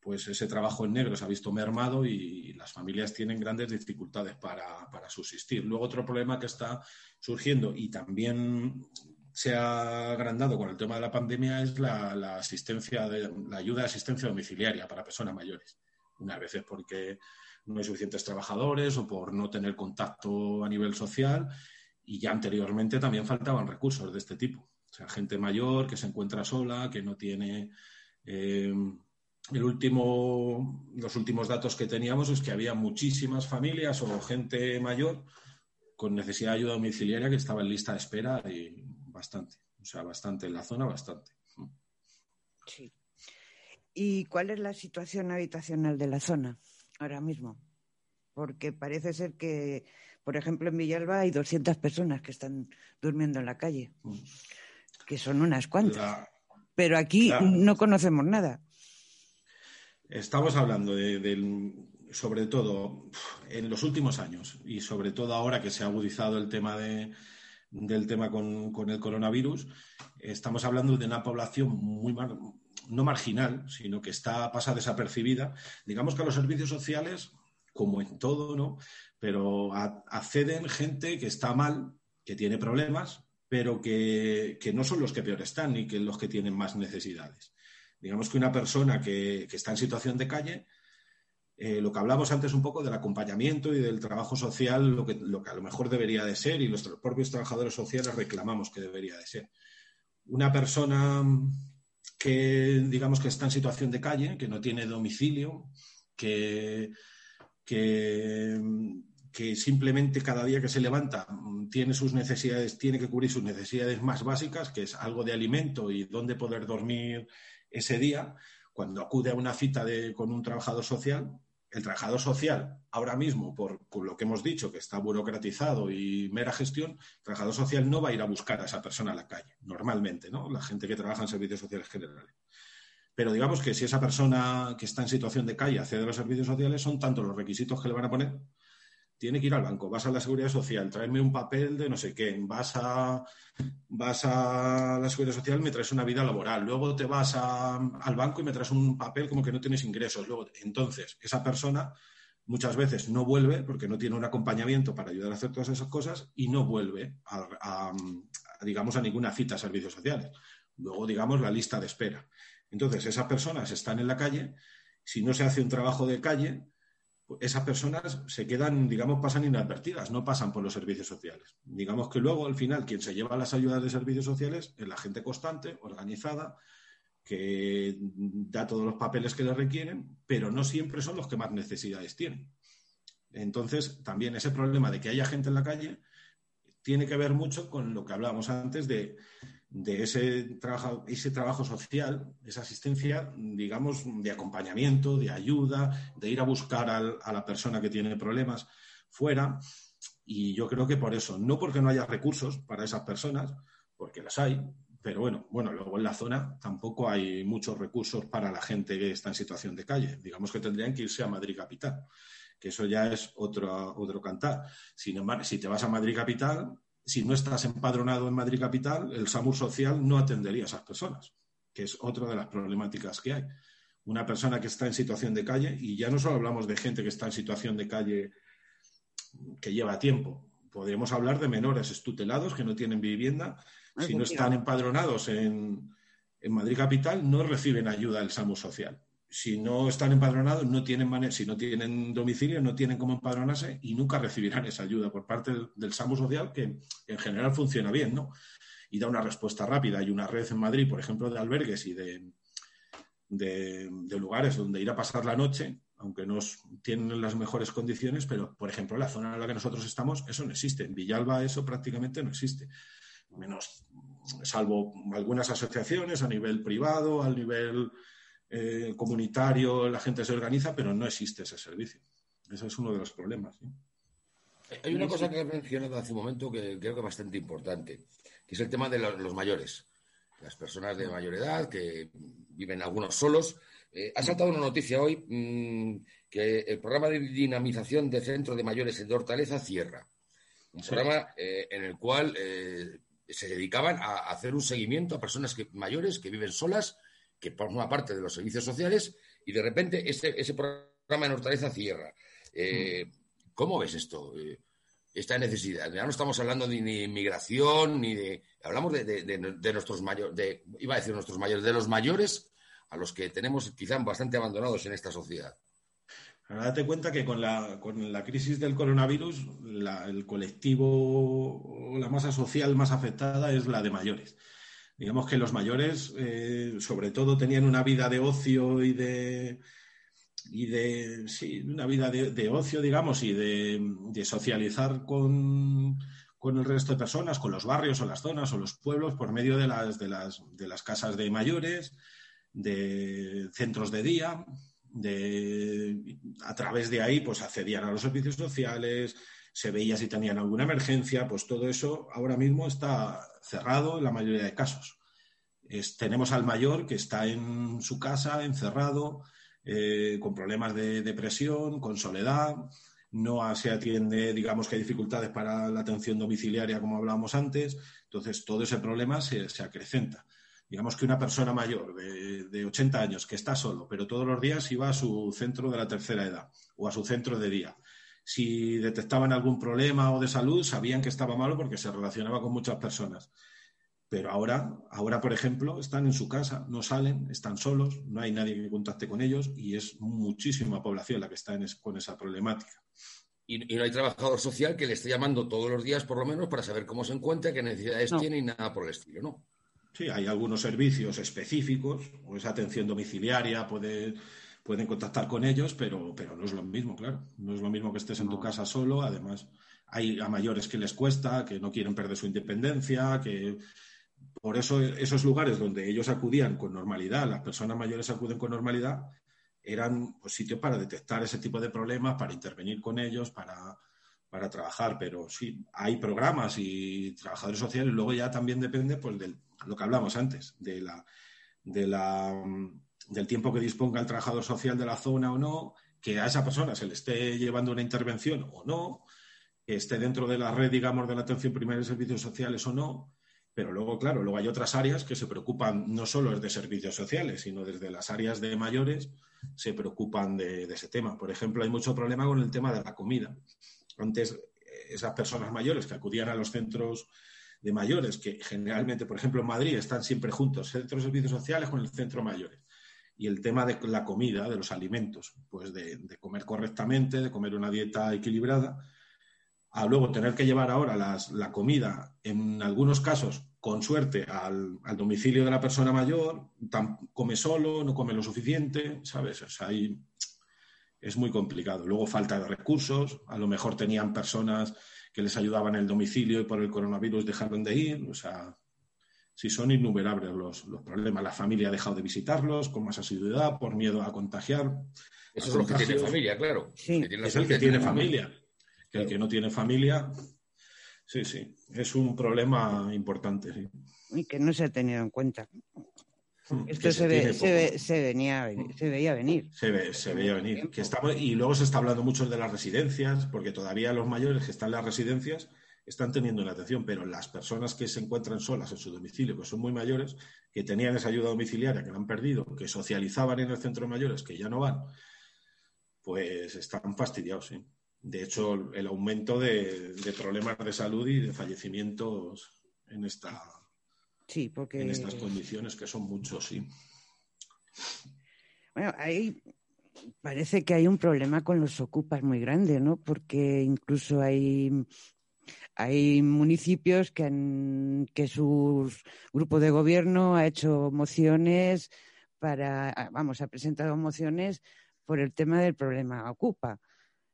pues ese trabajo en negro se ha visto mermado y las familias tienen grandes dificultades para, subsistir. Luego otro problema que está surgiendo y también se ha agrandado con el tema de la pandemia es la, asistencia de, la ayuda de asistencia domiciliaria para personas mayores. Unas veces porque no hay suficientes trabajadores o por no tener contacto a nivel social y ya anteriormente también faltaban recursos de este tipo. O sea, gente mayor que se encuentra sola, que no tiene eh, el último, los últimos datos que teníamos es que había muchísimas familias o gente mayor con necesidad de ayuda domiciliaria que estaba en lista de espera y bastante, o sea, bastante en la zona, bastante. Sí. ¿Y cuál es la situación habitacional de la zona ahora mismo? Porque parece ser que, por ejemplo, en Villalba hay 200 personas que están durmiendo en la calle, mm. que son unas cuantas. Pero aquí no conocemos nada. Estamos hablando de, sobre todo en los últimos años y sobre todo ahora que se ha agudizado el tema de, del tema con, el coronavirus, estamos hablando de una población muy no marginal, sino que está pasa desapercibida. Digamos que a los servicios sociales, como en todo, ¿no? Pero acceden gente que está mal, que tiene problemas, pero que, que no son los que peor están ni que los que tienen más necesidades. Digamos que una persona que, está en situación de calle, eh, lo que hablamos antes un poco del acompañamiento y del trabajo social, lo que, lo que a lo mejor debería de ser y nuestros propios trabajadores sociales reclamamos que debería de ser. Una persona que digamos que está en situación de calle, que no tiene domicilio, que, que, que, simplemente cada día que se levanta tiene sus necesidades, tiene que cubrir sus necesidades más básicas, que es algo de alimento y dónde poder dormir ese día, cuando acude a una cita con un trabajador social, el trabajador social, ahora mismo, por, lo que hemos dicho, que está burocratizado y mera gestión, el trabajador social no va a ir a buscar a esa persona a la calle, normalmente, ¿no? La gente que trabaja en servicios sociales generales. Pero digamos que si esa persona que está en situación de calle accede a los servicios sociales, son tantos los requisitos que le van a poner tiene que ir al banco, vas a la seguridad social, tráeme un papel de no sé qué, vas a, vas a la seguridad social, me traes una vida laboral, luego te vas al banco y me traes un papel como que no tienes ingresos. Luego, entonces, esa persona muchas veces no vuelve porque no tiene un acompañamiento para ayudar a hacer todas esas cosas y no vuelve digamos, a ninguna cita a servicios sociales. Luego, digamos, la lista de espera. Entonces, esas personas están en la calle, si no se hace un trabajo de calle, esas personas se quedan, digamos, pasan inadvertidas, no pasan por los servicios sociales. Digamos que luego, al final, quien se lleva las ayudas de servicios sociales es la gente constante, organizada, que da todos los papeles que le requieren, pero no siempre son los que más necesidades tienen. Entonces, también ese problema de que haya gente en la calle tiene que ver mucho con lo que hablábamos antes de, ese, trabajo, ese trabajo social, esa asistencia, digamos, de acompañamiento, de ayuda, de ir a buscar a la persona que tiene problemas fuera. Y yo creo que por eso, no porque no haya recursos para esas personas, porque las hay, pero bueno, bueno, luego en la zona tampoco hay muchos recursos para la gente que está en situación de calle. Digamos que tendrían que irse a Madrid capital, que eso ya es otro, otro cantar. Sin embargo, si te vas a Madrid capital, si no estás empadronado en Madrid capital, el SAMUR social no atendería a esas personas, que es otra de las problemáticas que hay. Una persona que está en situación de calle, y ya no solo hablamos de gente que está en situación de calle que lleva tiempo, podríamos hablar de menores estutelados que no tienen vivienda si no están empadronados en, Madrid Capital, no reciben ayuda del SAMU social. Si no están empadronados, no tienen si no tienen domicilio, no tienen cómo empadronarse y nunca recibirán esa ayuda por parte del, SAMU social, que en general funciona bien, ¿no? Y da una respuesta rápida. Hay una red en Madrid, por ejemplo, de albergues y de, de, lugares donde ir a pasar la noche, aunque no tienen las mejores condiciones, pero, por ejemplo, la zona en la que nosotros estamos, eso no existe. En Villalba eso prácticamente no existe menos, salvo algunas asociaciones a nivel privado, a nivel eh, comunitario, la gente se organiza, pero no existe ese servicio. Ese es uno de los problemas. Hay una cosa que has mencionado hace un momento que creo que es bastante importante, que es el tema de los, mayores, las personas de mayor edad que viven algunos solos. Eh, ha saltado una noticia hoy mm, que el programa de dinamización de centro de mayores de Hortaleza cierra. Un programa eh, en el cual se dedicaban a hacer un seguimiento a personas mayores que viven solas, que forman parte de los servicios sociales, y de repente ese, ese programa en Hortaleza cierra. Eh, ¿Cómo ves esto? Eh, esta necesidad. Ya no estamos hablando de ni inmigración, ni de. Hablamos de, nuestros mayores, de, iba a decir nuestros mayores, de los mayores a los que tenemos quizá bastante abandonados en esta sociedad. Ahora date cuenta que con la, con la crisis del coronavirus, el colectivo la masa social más afectada es la de mayores. Digamos que los mayores, eh, sobre todo, tenían una vida de ocio y de, y de sí, una vida de, ocio, digamos, y de, socializar con, con, el resto de personas, con los barrios o las zonas o los pueblos por medio de las, de las, de las casas de mayores, de centros de día, de, a través de ahí pues accedían a los servicios sociales, se veía si tenían alguna emergencia, pues todo eso ahora mismo está cerrado en la mayoría de casos. tenemos al mayor que está en su casa, encerrado, eh, con problemas de depresión, con soledad, no se atiende, digamos que hay dificultades para la atención domiciliaria, como hablábamos antes, entonces todo ese problema se, se acrecenta digamos que una persona mayor de, 80 años que está solo, pero todos los días iba a su centro de la tercera edad o a su centro de día. Si detectaban algún problema o de salud, sabían que estaba malo porque se relacionaba con muchas personas. Pero ahora, ahora, por ejemplo, están en su casa, no salen, están solos, no hay nadie que contacte con ellos y es muchísima población la que está con esa problemática. Y, no hay trabajador social que le esté llamando todos los días, por lo menos, para saber cómo se encuentra, qué necesidades tiene y nada por el estilo, ¿no? Sí, hay algunos servicios específicos, o esa atención domiciliaria, pueden contactar con ellos, pero, pero no es lo mismo, claro. No es lo mismo que estés en tu casa solo. Además, hay a mayores que les cuesta, que no quieren perder su independencia, que por eso esos lugares donde ellos acudían con normalidad, las personas mayores acuden con normalidad, eran pues, sitios para detectar ese tipo de problemas, para intervenir con ellos, para, para trabajar. Pero sí, hay programas y trabajadores sociales. Luego ya también depende pues, del lo que hablamos antes, de la, de la, del tiempo que disponga el trabajador social de la zona o no, que a esa persona se le esté llevando una intervención o no, que esté dentro de la red, digamos, de la atención primaria de servicios sociales o no. Pero luego, claro, luego hay otras áreas que se preocupan no solo de servicios sociales, sino desde las áreas de mayores se preocupan de, de ese tema. Por ejemplo, hay mucho problema con el tema de la comida. Antes, esas personas mayores que acudían a los centros de mayores, que generalmente, por ejemplo, en Madrid están siempre juntos, centros de servicios sociales con el centro mayores. Y el tema de la comida, de los alimentos, pues de, comer correctamente, de comer una dieta equilibrada, a luego tener que llevar ahora la comida, en algunos casos, con suerte, al, domicilio de la persona mayor, come solo, no come lo suficiente, ¿sabes? Hay, es muy complicado. Luego falta de recursos, a lo mejor tenían personas que les ayudaban en el domicilio y por el coronavirus dejaron de ir, o sea, si son innumerables los, problemas. La familia ha dejado de visitarlos con más asiduidad por miedo a contagiar. Eso es lo que tiene familia, claro. es el que tiene familia. Que el que no tiene familia, sí, sí, es un problema importante. Y que no se ha tenido en cuenta. Hmm, Esto se, venía, se veía venir. Se, veía venir. Que y luego se está hablando mucho de las residencias, porque todavía los mayores que están en las residencias están teniendo la atención, pero las personas que se encuentran solas en su domicilio, que son muy mayores, que tenían esa ayuda domiciliaria, que la han perdido, que socializaban en el centro de mayores, que ya no van, pues están fastidiados. De hecho, el aumento de, de problemas de salud y de fallecimientos en esta Sí, porque... En estas condiciones que son muchos, sí. Bueno, ahí parece que hay un problema con los ocupas muy grande, ¿no? Porque incluso hay, hay municipios que, han, que su grupo de gobierno ha hecho mociones para, vamos, ha presentado mociones por el tema del problema ocupa.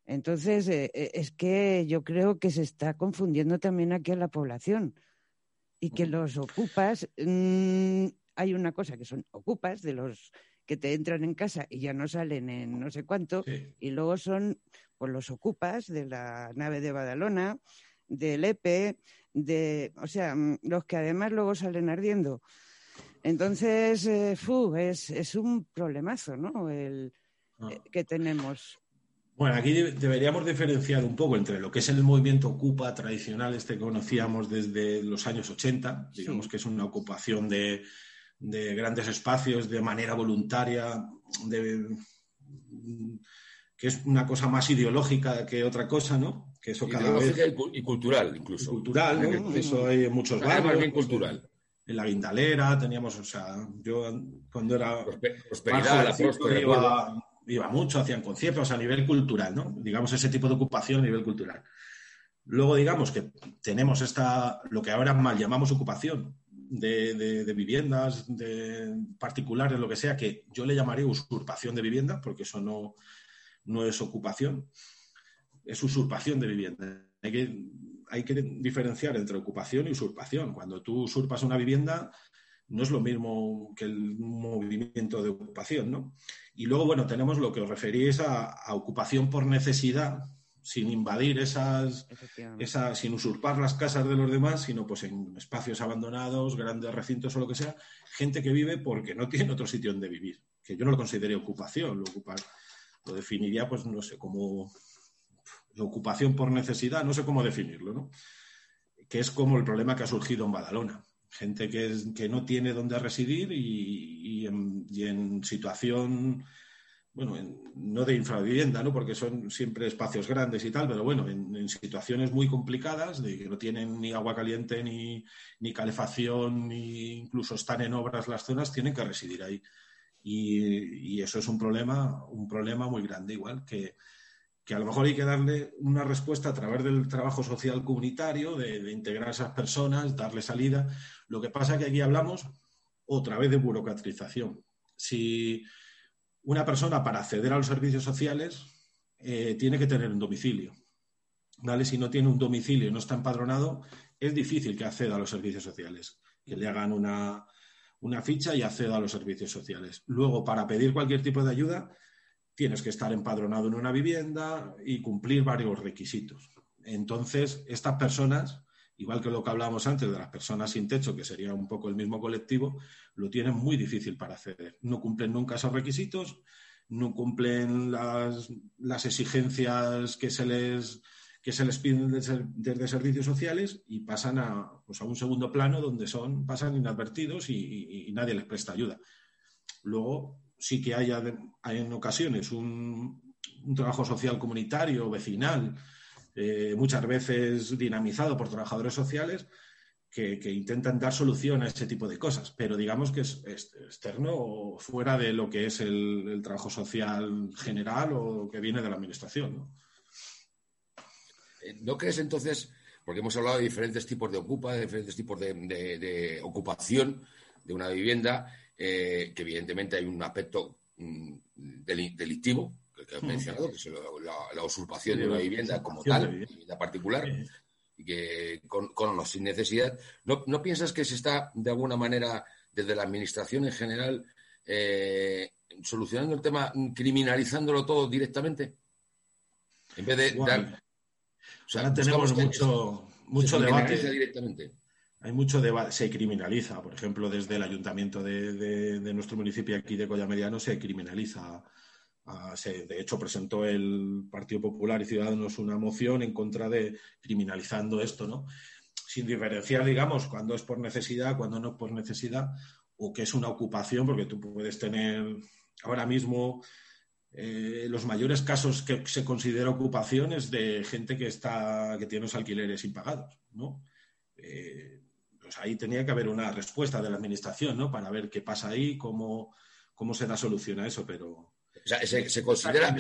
Entonces, eh, eh, es que yo creo que se está confundiendo también aquí a la población y que los ocupas, mm, hay una cosa que son ocupas de los que te entran en casa y ya no salen en no sé cuánto, y luego son pues, los ocupas de la nave de Badalona, del EPE, de, o sea, mm, los que además luego salen ardiendo. Entonces, eh, es, es, un problemazo, ¿no? El ah. eh, que tenemos. Bueno, aquí deberíamos diferenciar un poco entre lo que es el movimiento ocupa tradicional, este que conocíamos desde los años 80, digamos que es una ocupación de, grandes espacios de manera voluntaria, que es una cosa más ideológica que otra cosa, ¿no? Que eso cada vez... y cultural, incluso. cultural, ¿no? Eso hay en muchos barrios. bien cultural. En la Guindalera teníamos, o sea, yo cuando era... Prosperidad, la prosperidad iba mucho, hacían conciertos a nivel cultural, ¿no? Digamos, ese tipo de ocupación a nivel cultural. Luego, digamos que tenemos esta, lo que ahora mal llamamos ocupación de, viviendas de particulares, lo que sea, que yo le llamaría usurpación de vivienda, porque eso no, no es ocupación, es usurpación de vivienda. Hay que, hay que diferenciar entre ocupación y usurpación. Cuando tú usurpas una vivienda, no es lo mismo que el movimiento de ocupación, ¿no? Y luego, bueno, tenemos lo que os referís a, ocupación por necesidad, sin invadir esas, esas, sin usurpar las casas de los demás, sino pues en espacios abandonados, grandes recintos o lo que sea, gente que vive porque no tiene otro sitio donde vivir, que yo no lo considero ocupación, lo, ocupar, lo definiría pues no sé, como ocupación por necesidad, no sé cómo definirlo, ¿no? Que es como el problema que ha surgido en Badalona gente que, que no tiene dónde residir y, en, situación, bueno, no de infravivienda, ¿no? porque son siempre espacios grandes y tal, pero bueno, en, situaciones muy complicadas, de que no tienen ni agua caliente, ni, ni calefacción, ni incluso están en obras las zonas, tienen que residir ahí. Y, eso es un problema, un problema muy grande, igual que que a lo mejor hay que darle una respuesta a través del trabajo social comunitario, de, integrar a esas personas, darle salida. Lo que pasa es que aquí hablamos otra vez de burocratización. Si una persona para acceder a los servicios sociales eh, tiene que tener un domicilio, ¿vale? Si no tiene un domicilio y no está empadronado, es difícil que acceda a los servicios sociales, que le hagan una, una ficha y acceda a los servicios sociales. Luego, para pedir cualquier tipo de ayuda, tienes que estar empadronado en una vivienda y cumplir varios requisitos. Entonces, estas personas, igual que lo que hablábamos antes de las personas sin techo, que sería un poco el mismo colectivo, lo tienen muy difícil para acceder. No cumplen nunca esos requisitos, no cumplen las, exigencias que se les que se les piden desde, servicios sociales y pasan a, pues a un segundo plano donde son, pasan inadvertidos y nadie les presta ayuda. Luego, sí que haya en ocasiones un, trabajo social comunitario, vecinal, eh, muchas veces dinamizado por trabajadores sociales, que, intentan dar solución a ese tipo de cosas, pero digamos que es, externo o fuera de lo que es el, trabajo social general o que viene de la administración. ¿No crees entonces, porque hemos hablado de diferentes tipos de ocupa, de diferentes tipos de ocupación de una vivienda, eh, que evidentemente hay un aspecto mm, delictivo, que, has mencionado, que es la, usurpación de una vivienda como tal, vivienda particular, y que con, o sin necesidad. ¿No, ¿No, piensas que se está, de alguna manera, desde la Administración en general, eh, solucionando el tema, criminalizándolo todo directamente? En vez de dar... O sea, tenemos mucho, mucho debate. Directamente. Hay mucho debate, se criminaliza, por ejemplo, desde el ayuntamiento de, nuestro municipio aquí de Mediano se criminaliza. de hecho, presentó el Partido Popular y Ciudadanos una moción en contra de criminalizando esto, ¿no? Sin diferenciar, digamos, cuando es por necesidad, cuando no es por necesidad, o que es una ocupación, porque tú puedes tener ahora mismo eh, los mayores casos que se considera ocupación es de gente que está que tiene los alquileres impagados, ¿no? Eh, pues ahí tenía que haber una respuesta de la administración, ¿no? Para ver qué pasa ahí, cómo, cómo se da solución a eso, pero... O sea, se, considera,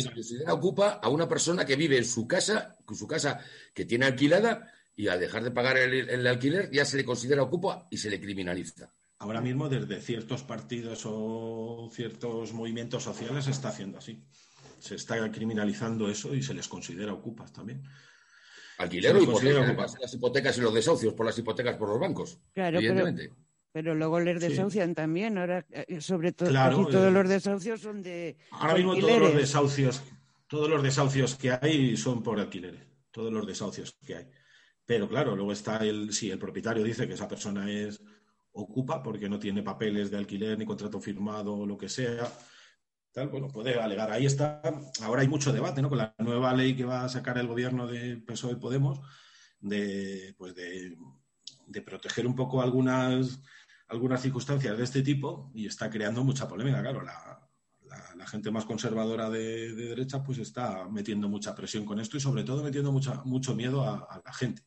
ocupa a una persona que vive en su casa, su casa que tiene alquilada, y al dejar de pagar el alquiler ya se le considera ocupa y se le criminaliza ahora mismo desde ciertos partidos o ciertos movimientos sociales se está haciendo así. Se está criminalizando eso y se les considera ocupas también. Alquiler o hipotecas, las hipotecas y los desahucios por las hipotecas por los bancos. Claro, evidentemente. Pero, luego les desahucian también. Ahora, eh, sobre todo, todos eh, los desahucios son de. Ahora mismo todos los desahucios, todos los desahucios que hay son por alquileres. Todos los desahucios que hay. Pero claro, luego está el, si el propietario dice que esa persona es ocupa porque no tiene papeles de alquiler ni contrato firmado o lo que sea. Tal, bueno, puede alegar. Ahí está. Ahora hay mucho debate, ¿no? Con la nueva ley que va a sacar el gobierno de PSOE y Podemos, de, pues de, proteger un poco algunas, algunas circunstancias de este tipo y está creando mucha polémica. Claro, la, gente más conservadora de, derecha pues está metiendo mucha presión con esto y sobre todo metiendo mucha, mucho miedo a la gente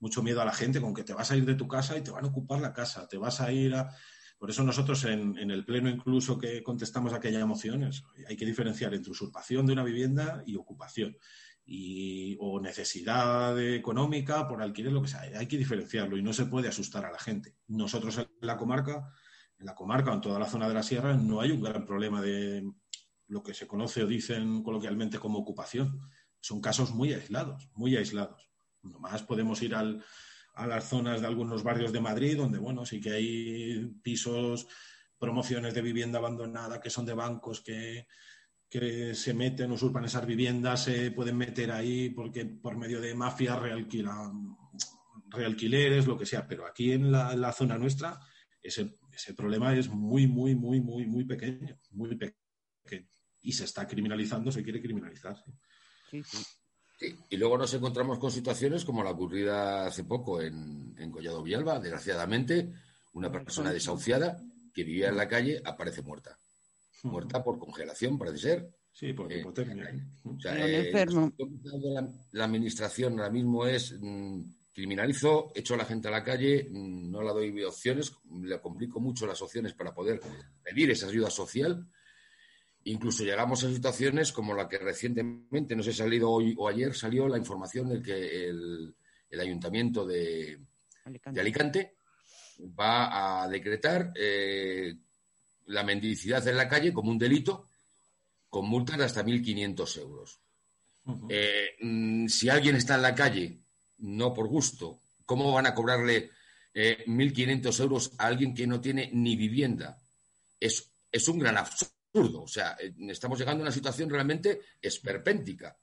mucho miedo a la gente con que te vas a ir de tu casa y te van a ocupar la casa, te vas a ir a... Por eso nosotros en, el pleno incluso que contestamos aquella moción, hay que diferenciar entre usurpación de una vivienda y ocupación. Y, o necesidad económica por alquiler, lo que sea. Hay que diferenciarlo y no se puede asustar a la gente. Nosotros en la comarca, en la comarca o en toda la zona de la sierra, no hay un gran problema de lo que se conoce o dicen coloquialmente como ocupación. Son casos muy aislados, muy aislados. Nomás podemos ir al, a las zonas de algunos barrios de Madrid, donde, bueno, sí que hay pisos, promociones de vivienda abandonada que son de bancos que, que se meten, usurpan esas viviendas, se pueden meter ahí porque por medio de mafias realquilan realquileres, lo que sea. Pero aquí en la, zona nuestra, ese, ese, problema es muy, muy, muy, muy, muy pequeño, muy pequeño. Y se está criminalizando, se quiere criminalizar. Y luego nos encontramos con situaciones como la ocurrida hace poco en, Collado Villalba, desgraciadamente, una persona desahuciada que vivía en la calle aparece muerta. Muerta por congelación, parece ser. Sí, por eh, hipotermia. Eh, la, administración ahora mismo es mm, criminalizo, echo a la gente a la calle, mm, no la doy opciones, le complico mucho las opciones para poder pedir esa ayuda social Incluso llegamos a situaciones como la que recientemente, no sé si ha salido hoy o ayer, salió la información de que el, ayuntamiento de Alicante. va a decretar eh, la mendicidad en la calle como un delito con multas de hasta 1.500 euros. Eh, mm, si alguien está en la calle, no por gusto, ¿cómo van a cobrarle 1.500 eh, euros a alguien que no tiene ni vivienda? Es, es un gran absurdo o sea, eh, estamos llegando a una situación realmente esperpéntica.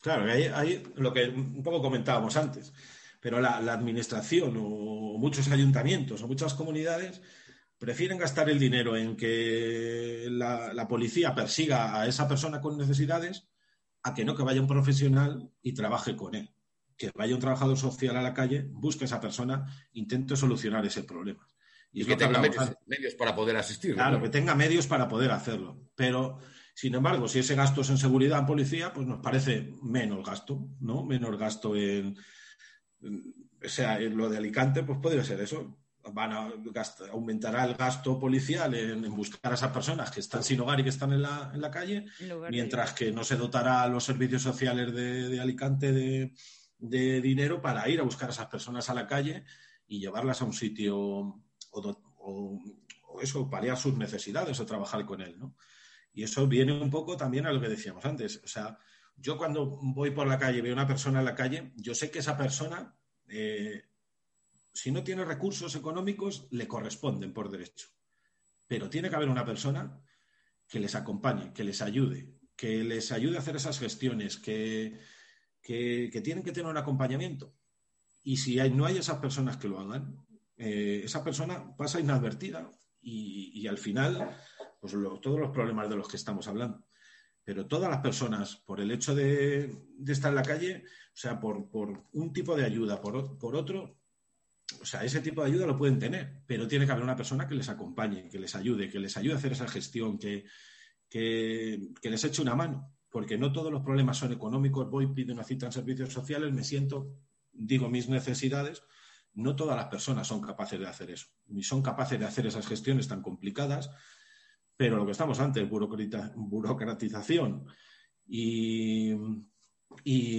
Claro, hay, lo que un poco comentábamos antes, pero la, administración o muchos ayuntamientos o muchas comunidades prefieren gastar el dinero en que la, la, policía persiga a esa persona con necesidades a que no que vaya un profesional y trabaje con él. Que vaya un trabajador social a la calle, busque a esa persona, intente solucionar ese problema. Y, que tenga medios, para poder asistir. Claro, que tenga medios para poder hacerlo. Pero, sin embargo, si ese gasto es en seguridad en policía, pues nos parece menos gasto, ¿no? Menos gasto en. o sea, en lo de Alicante, pues podría ser eso. Van a aumentará el gasto policial en, buscar a esas personas que están sin hogar y que están en la, en la calle, mientras que no se dotará a los servicios sociales de, de Alicante de, de dinero para ir a buscar a esas personas a la calle y llevarlas a un sitio o, eso, paliar sus necesidades o trabajar con él, ¿no? Y eso viene un poco también a lo que decíamos antes. O sea, yo cuando voy por la calle veo una persona en la calle, yo sé que esa persona, eh, si no tiene recursos económicos, le corresponden por derecho. Pero tiene que haber una persona que les acompañe, que les ayude, que les ayude a hacer esas gestiones, que, tienen que tener un acompañamiento. Y si no hay esas personas que lo hagan, eh, esa persona pasa inadvertida y, al final, pues todos los problemas de los que estamos hablando. Pero todas las personas, por el hecho de, estar en la calle, o sea, por, un tipo de ayuda, por, por otro, o sea, ese tipo de ayuda lo pueden tener, pero tiene que haber una persona que les acompañe, que les ayude, que les ayude a hacer esa gestión, que, que, les eche una mano, porque no todos los problemas son económicos. Voy, pido una cita en servicios sociales, me siento, digo mis necesidades, no todas las personas son capaces de hacer eso, ni son capaces de hacer esas gestiones tan complicadas, pero lo que estamos antes, burocratización y,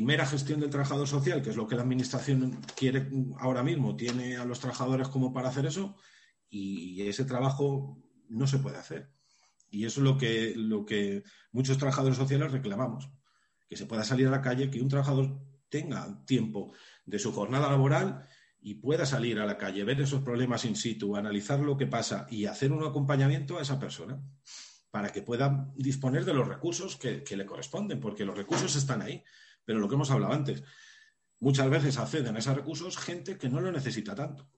mera gestión del trabajador social, que es lo que la Administración quiere ahora mismo, tiene a los trabajadores como para hacer eso, y ese trabajo no se puede hacer. Y eso es lo que, lo que muchos trabajadores sociales reclamamos, que se pueda salir a la calle, que un trabajador tenga tiempo de su jornada laboral y pueda salir a la calle, ver esos problemas in situ, analizar lo que pasa y hacer un acompañamiento a esa persona para que pueda disponer de los recursos que, le corresponden, porque los recursos están ahí. Pero lo que hemos hablado antes, muchas veces acceden a esos recursos gente que no lo necesita tanto,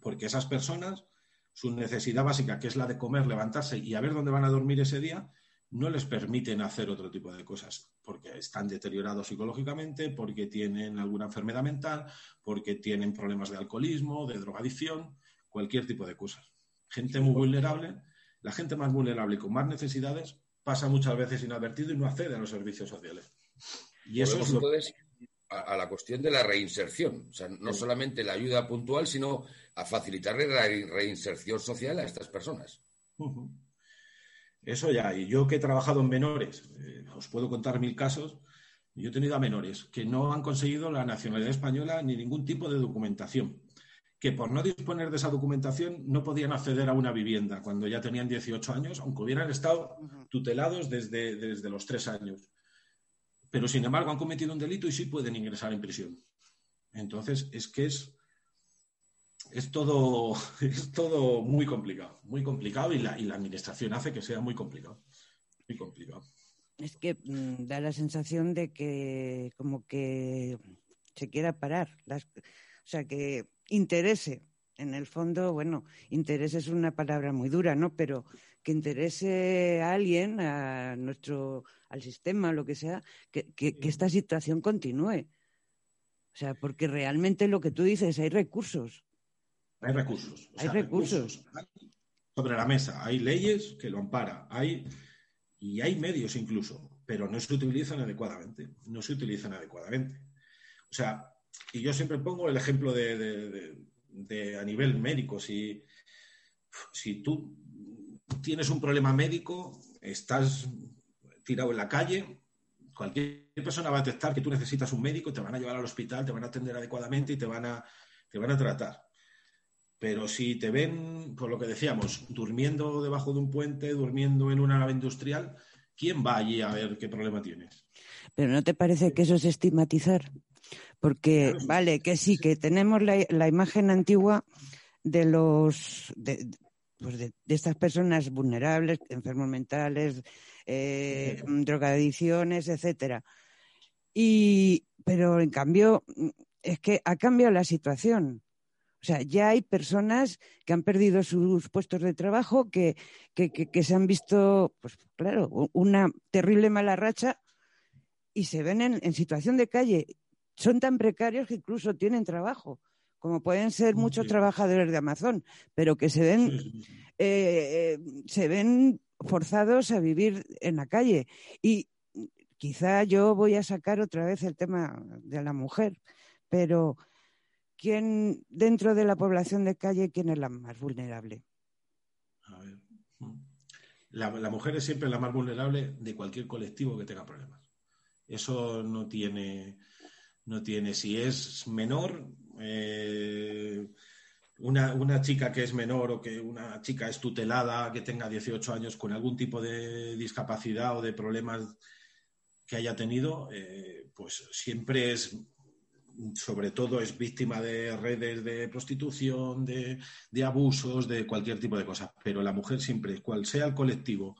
porque esas personas, su necesidad básica, que es la de comer, levantarse y a ver dónde van a dormir ese día, no les permiten hacer otro tipo de cosas, porque están deteriorados psicológicamente, porque tienen alguna enfermedad mental, porque tienen problemas de alcoholismo, de drogadicción, cualquier tipo de cosas. Gente muy vulnerable, la gente más vulnerable y con más necesidades pasa muchas veces inadvertido y no accede a los servicios sociales. Y eso es entonces a, la cuestión de la reinserción, o sea, no solamente la ayuda puntual, sino a facilitarle la reinserción social a estas personas. Eso ya, y yo que he trabajado en menores, eh, os puedo contar mil casos, yo he tenido a menores que no han conseguido la nacionalidad española ni ningún tipo de documentación, que por no disponer de esa documentación no podían acceder a una vivienda cuando ya tenían 18 años, aunque hubieran estado tutelados desde, desde los tres años. Pero sin embargo han cometido un delito y sí pueden ingresar en prisión. Entonces, es que es, es todo, es todo muy complicado, muy complicado y la, y la administración hace que sea muy complicado, muy complicado. Es que mm, da la sensación de que como que se quiera parar, las, o sea, que interese. En el fondo, bueno, interés es una palabra muy dura, ¿no? Pero que interese a alguien, a nuestro, al sistema, lo que sea, que, que esta situación continúe. O sea, porque realmente lo que tú dices, hay recursos. Hay recursos. hay recursos. sobre la mesa. Hay leyes que lo amparan. Hay, y hay medios incluso, pero no se utilizan adecuadamente. No se utilizan adecuadamente. O sea, y yo siempre pongo el ejemplo de, a nivel médico. Si, si tú tienes un problema médico, estás tirado en la calle, cualquier persona va a detectar que tú necesitas un médico, te van a llevar al hospital, te van a atender adecuadamente y te van a, te van a tratar. Pero si te ven, por lo que decíamos, durmiendo debajo de un puente, durmiendo en una nave industrial, ¿quién va allí a ver qué problema tienes? Pero ¿no te parece que eso es estigmatizar? Porque, vale, que sí, que tenemos la, imagen antigua de los de, pues de, estas personas vulnerables, enfermos mentales, eh, drogadicciones, etcétera. Y, pero en cambio, es que ha cambiado la situación. O sea, ya hay personas que han perdido sus puestos de trabajo, que, se han visto, pues claro, una terrible mala racha y se ven en, situación de calle. Son tan precarios que incluso tienen trabajo, como pueden ser muchos trabajadores de Amazon, pero que se ven, eh, se ven forzados a vivir en la calle. Y quizá yo voy a sacar otra vez el tema de la mujer, pero ¿quién dentro de la población de calle, quién es la más vulnerable? A ver. La, mujer es siempre la más vulnerable de cualquier colectivo que tenga problemas. Eso no tiene, no tiene. Si es menor, eh, una, una, chica que es menor o que una chica es tutelada, que tenga 18 años con algún tipo de discapacidad o de problemas que haya tenido, eh, pues siempre es, sobre todo es víctima de redes de prostitución, de, de, abusos, de cualquier tipo de cosas. Pero la mujer siempre, cual sea el colectivo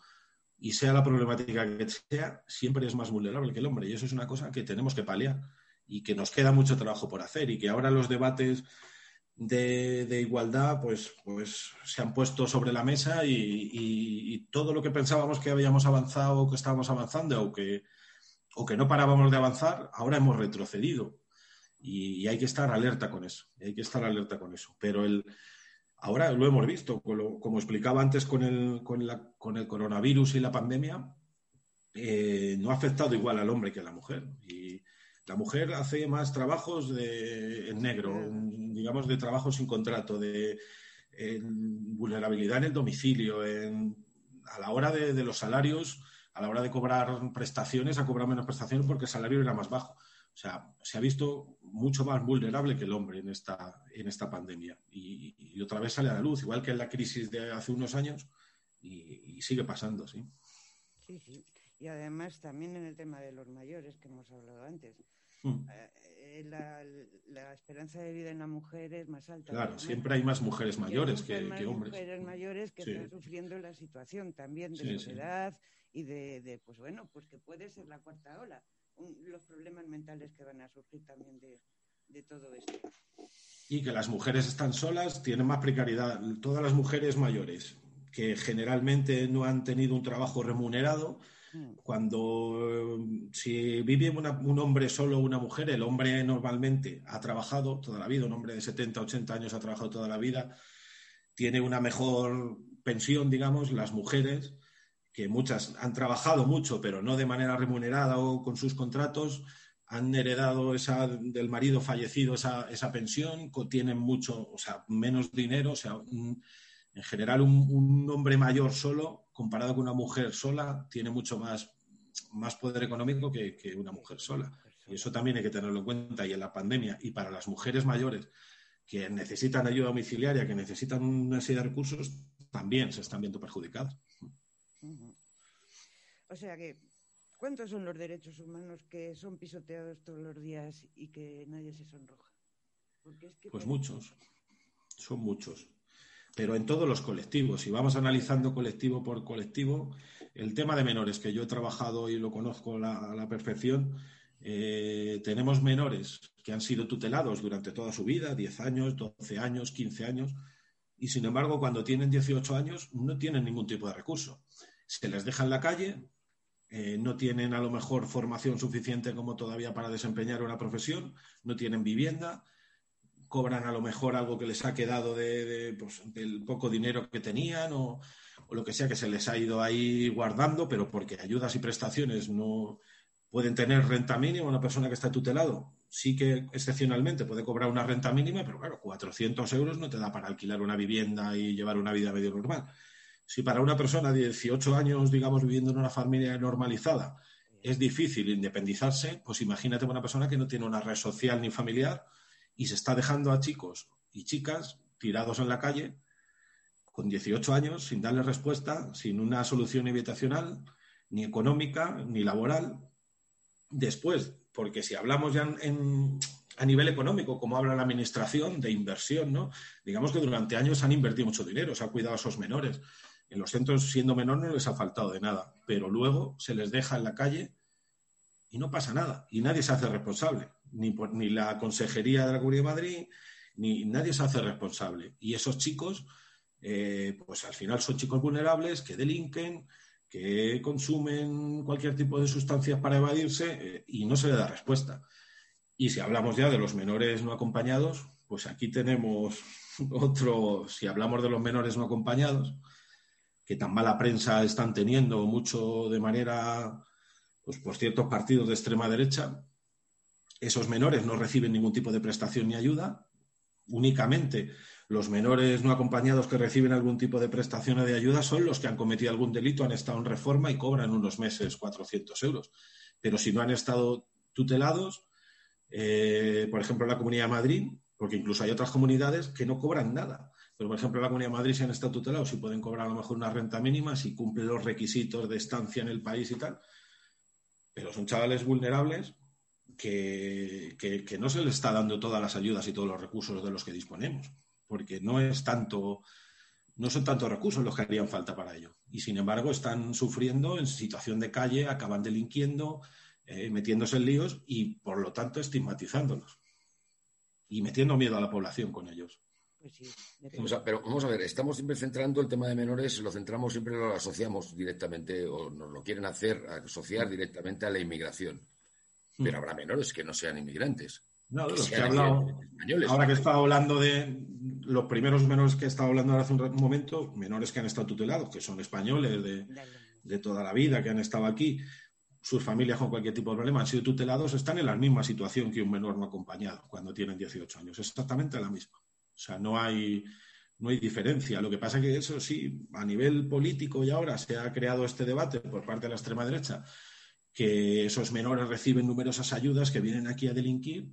y sea la problemática que sea, siempre es más vulnerable que el hombre. Y eso es una cosa que tenemos que paliar y que nos queda mucho trabajo por hacer y que ahora los debates de, igualdad pues, pues se han puesto sobre la mesa y, todo lo que pensábamos que habíamos avanzado o que estábamos avanzando o que, o que no parábamos de avanzar, ahora hemos retrocedido. Y, hay que estar alerta con eso, hay que estar alerta con eso. Pero el, ahora lo hemos visto, como, explicaba antes con el, con, la, con el coronavirus y la pandemia, eh, no ha afectado igual al hombre que a la mujer. Y, la mujer hace más trabajos de, en negro, digamos, de trabajo sin contrato, de vulnerabilidad en el domicilio, a la hora de, los salarios, a la hora de cobrar prestaciones, ha cobrado menos prestaciones porque el salario era más bajo. O sea, se ha visto mucho más vulnerable que el hombre en esta, en esta pandemia. Y, otra vez sale a la luz, igual que en la crisis de hace unos años, y, y sigue pasando, sí. Sí, sí. Y además también en el tema de los mayores que hemos hablado antes. Hmm. Eh, la, esperanza de vida en la mujer es más alta. Claro, siempre hay más mujeres mayores que, hombres. mujeres mayores que están sufriendo la situación también de soledad y de, pues bueno, pues que puede ser la cuarta ola. Los problemas mentales que van a surgir también de, de todo esto. Y que las mujeres están solas, tienen más precariedad. Todas las mujeres mayores que generalmente no han tenido un trabajo remunerado, Mm. Cuando si vive un hombre solo o una mujer, el hombre normalmente ha trabajado toda la vida, un hombre de 70, 80 años ha trabajado toda la vida, tiene una mejor pensión, digamos, las mujeres, que muchas han trabajado mucho, pero no de manera remunerada o con sus contratos, han heredado esa del marido fallecido esa, esa pensión, tienen mucho, o sea, menos dinero, o sea, en general un hombre mayor solo comparado con una mujer sola, tiene mucho más, más poder económico que, una mujer sola. Y eso también hay que tenerlo en cuenta. Y en la pandemia, y para las mujeres mayores que necesitan ayuda domiciliaria, que necesitan una serie de recursos, también se están viendo perjudicadas. O sea que, ¿cuántos son los derechos humanos que son pisoteados todos los días y que nadie se sonroja? pues muchos, son muchos pero en todos los colectivos. Si vamos analizando colectivo por colectivo, el tema de menores, que yo he trabajado y lo conozco a la, perfección, eh, tenemos menores que han sido tutelados durante toda su vida, 10 años, 12 años, 15 años, y sin embargo, cuando tienen 18 años, no tienen ningún tipo de recurso. Se les deja en la calle, eh, no tienen a lo mejor formación suficiente como todavía para desempeñar una profesión, no tienen vivienda, cobran a lo mejor algo que les ha quedado de, pues, del poco dinero que tenían o, lo que sea que se les ha ido ahí guardando, pero porque ayudas y prestaciones no pueden tener renta mínima. Una persona que está tutelado sí que excepcionalmente puede cobrar una renta mínima, pero claro, 400 euros no te da para alquilar una vivienda y llevar una vida medio normal. Si para una persona de 18 años, digamos, viviendo en una familia normalizada, es difícil independizarse, pues imagínate una persona que no tiene una red social ni familiar y se está dejando a chicos y chicas tirados en la calle con 18 años sin darle respuesta, sin una solución habitacional, ni económica, ni laboral. Después, porque si hablamos ya a nivel económico, como habla la administración de inversión, ¿no? Digamos que durante años han invertido mucho dinero, se ha cuidado a esos menores. En los centros, siendo menor, no les ha faltado de nada, pero luego se les deja en la calle y no pasa nada, y nadie se hace responsable ni, ni la Consejería de la Comunidad de Madrid, ni nadie se hace responsable. Y esos chicos, eh, pues al final son chicos vulnerables que delinquen, que consumen cualquier tipo de sustancias para evadirse eh, y no se le da respuesta. Y si hablamos ya de los menores no acompañados, pues aquí tenemos otro, si hablamos de los menores no acompañados, que tan mala prensa están teniendo mucho de manera, pues por ciertos partidos de extrema derecha, esos menores no reciben ningún tipo de prestación ni ayuda. Únicamente los menores no acompañados que reciben algún tipo de prestación o de ayuda son los que han cometido algún delito, han estado en reforma y cobran unos meses 400 euros. Pero si no han estado tutelados, eh, por ejemplo, en la Comunidad de Madrid, porque incluso hay otras comunidades que no cobran nada. Pero, por ejemplo, la Comunidad de Madrid se han estado tutelados y pueden cobrar a lo mejor una renta mínima si cumplen los requisitos de estancia en el país y tal. Pero son chavales vulnerables que, que, no se les está dando todas las ayudas y todos los recursos de los que disponemos, porque no es tanto, no son tantos recursos los que harían falta para ello. Y sin embargo están sufriendo en situación de calle, acaban delinquiendo, eh, metiéndose en líos y por lo tanto estigmatizándolos y metiendo miedo a la población con ellos. Pues pero vamos a ver, estamos siempre centrando el tema de menores, lo centramos siempre, lo asociamos directamente o nos lo quieren hacer asociar directamente a la inmigración. Hmm. Pero habrá menores que no sean inmigrantes. No, de los que he hablado, ahora que estaba hablando de los primeros menores que he estado hablando hace un momento, menores que han estado tutelados, que son españoles de, de toda la vida, que han estado aquí, sus familias con cualquier tipo de problema han sido tutelados, están en la misma situación que un menor no acompañado cuando tienen 18 años, exactamente la misma. O sea, no hay, no hay diferencia. Lo que pasa es que eso sí, a nivel político y ahora se ha creado este debate por parte de la extrema derecha, que esos menores reciben numerosas ayudas que vienen aquí a delinquir.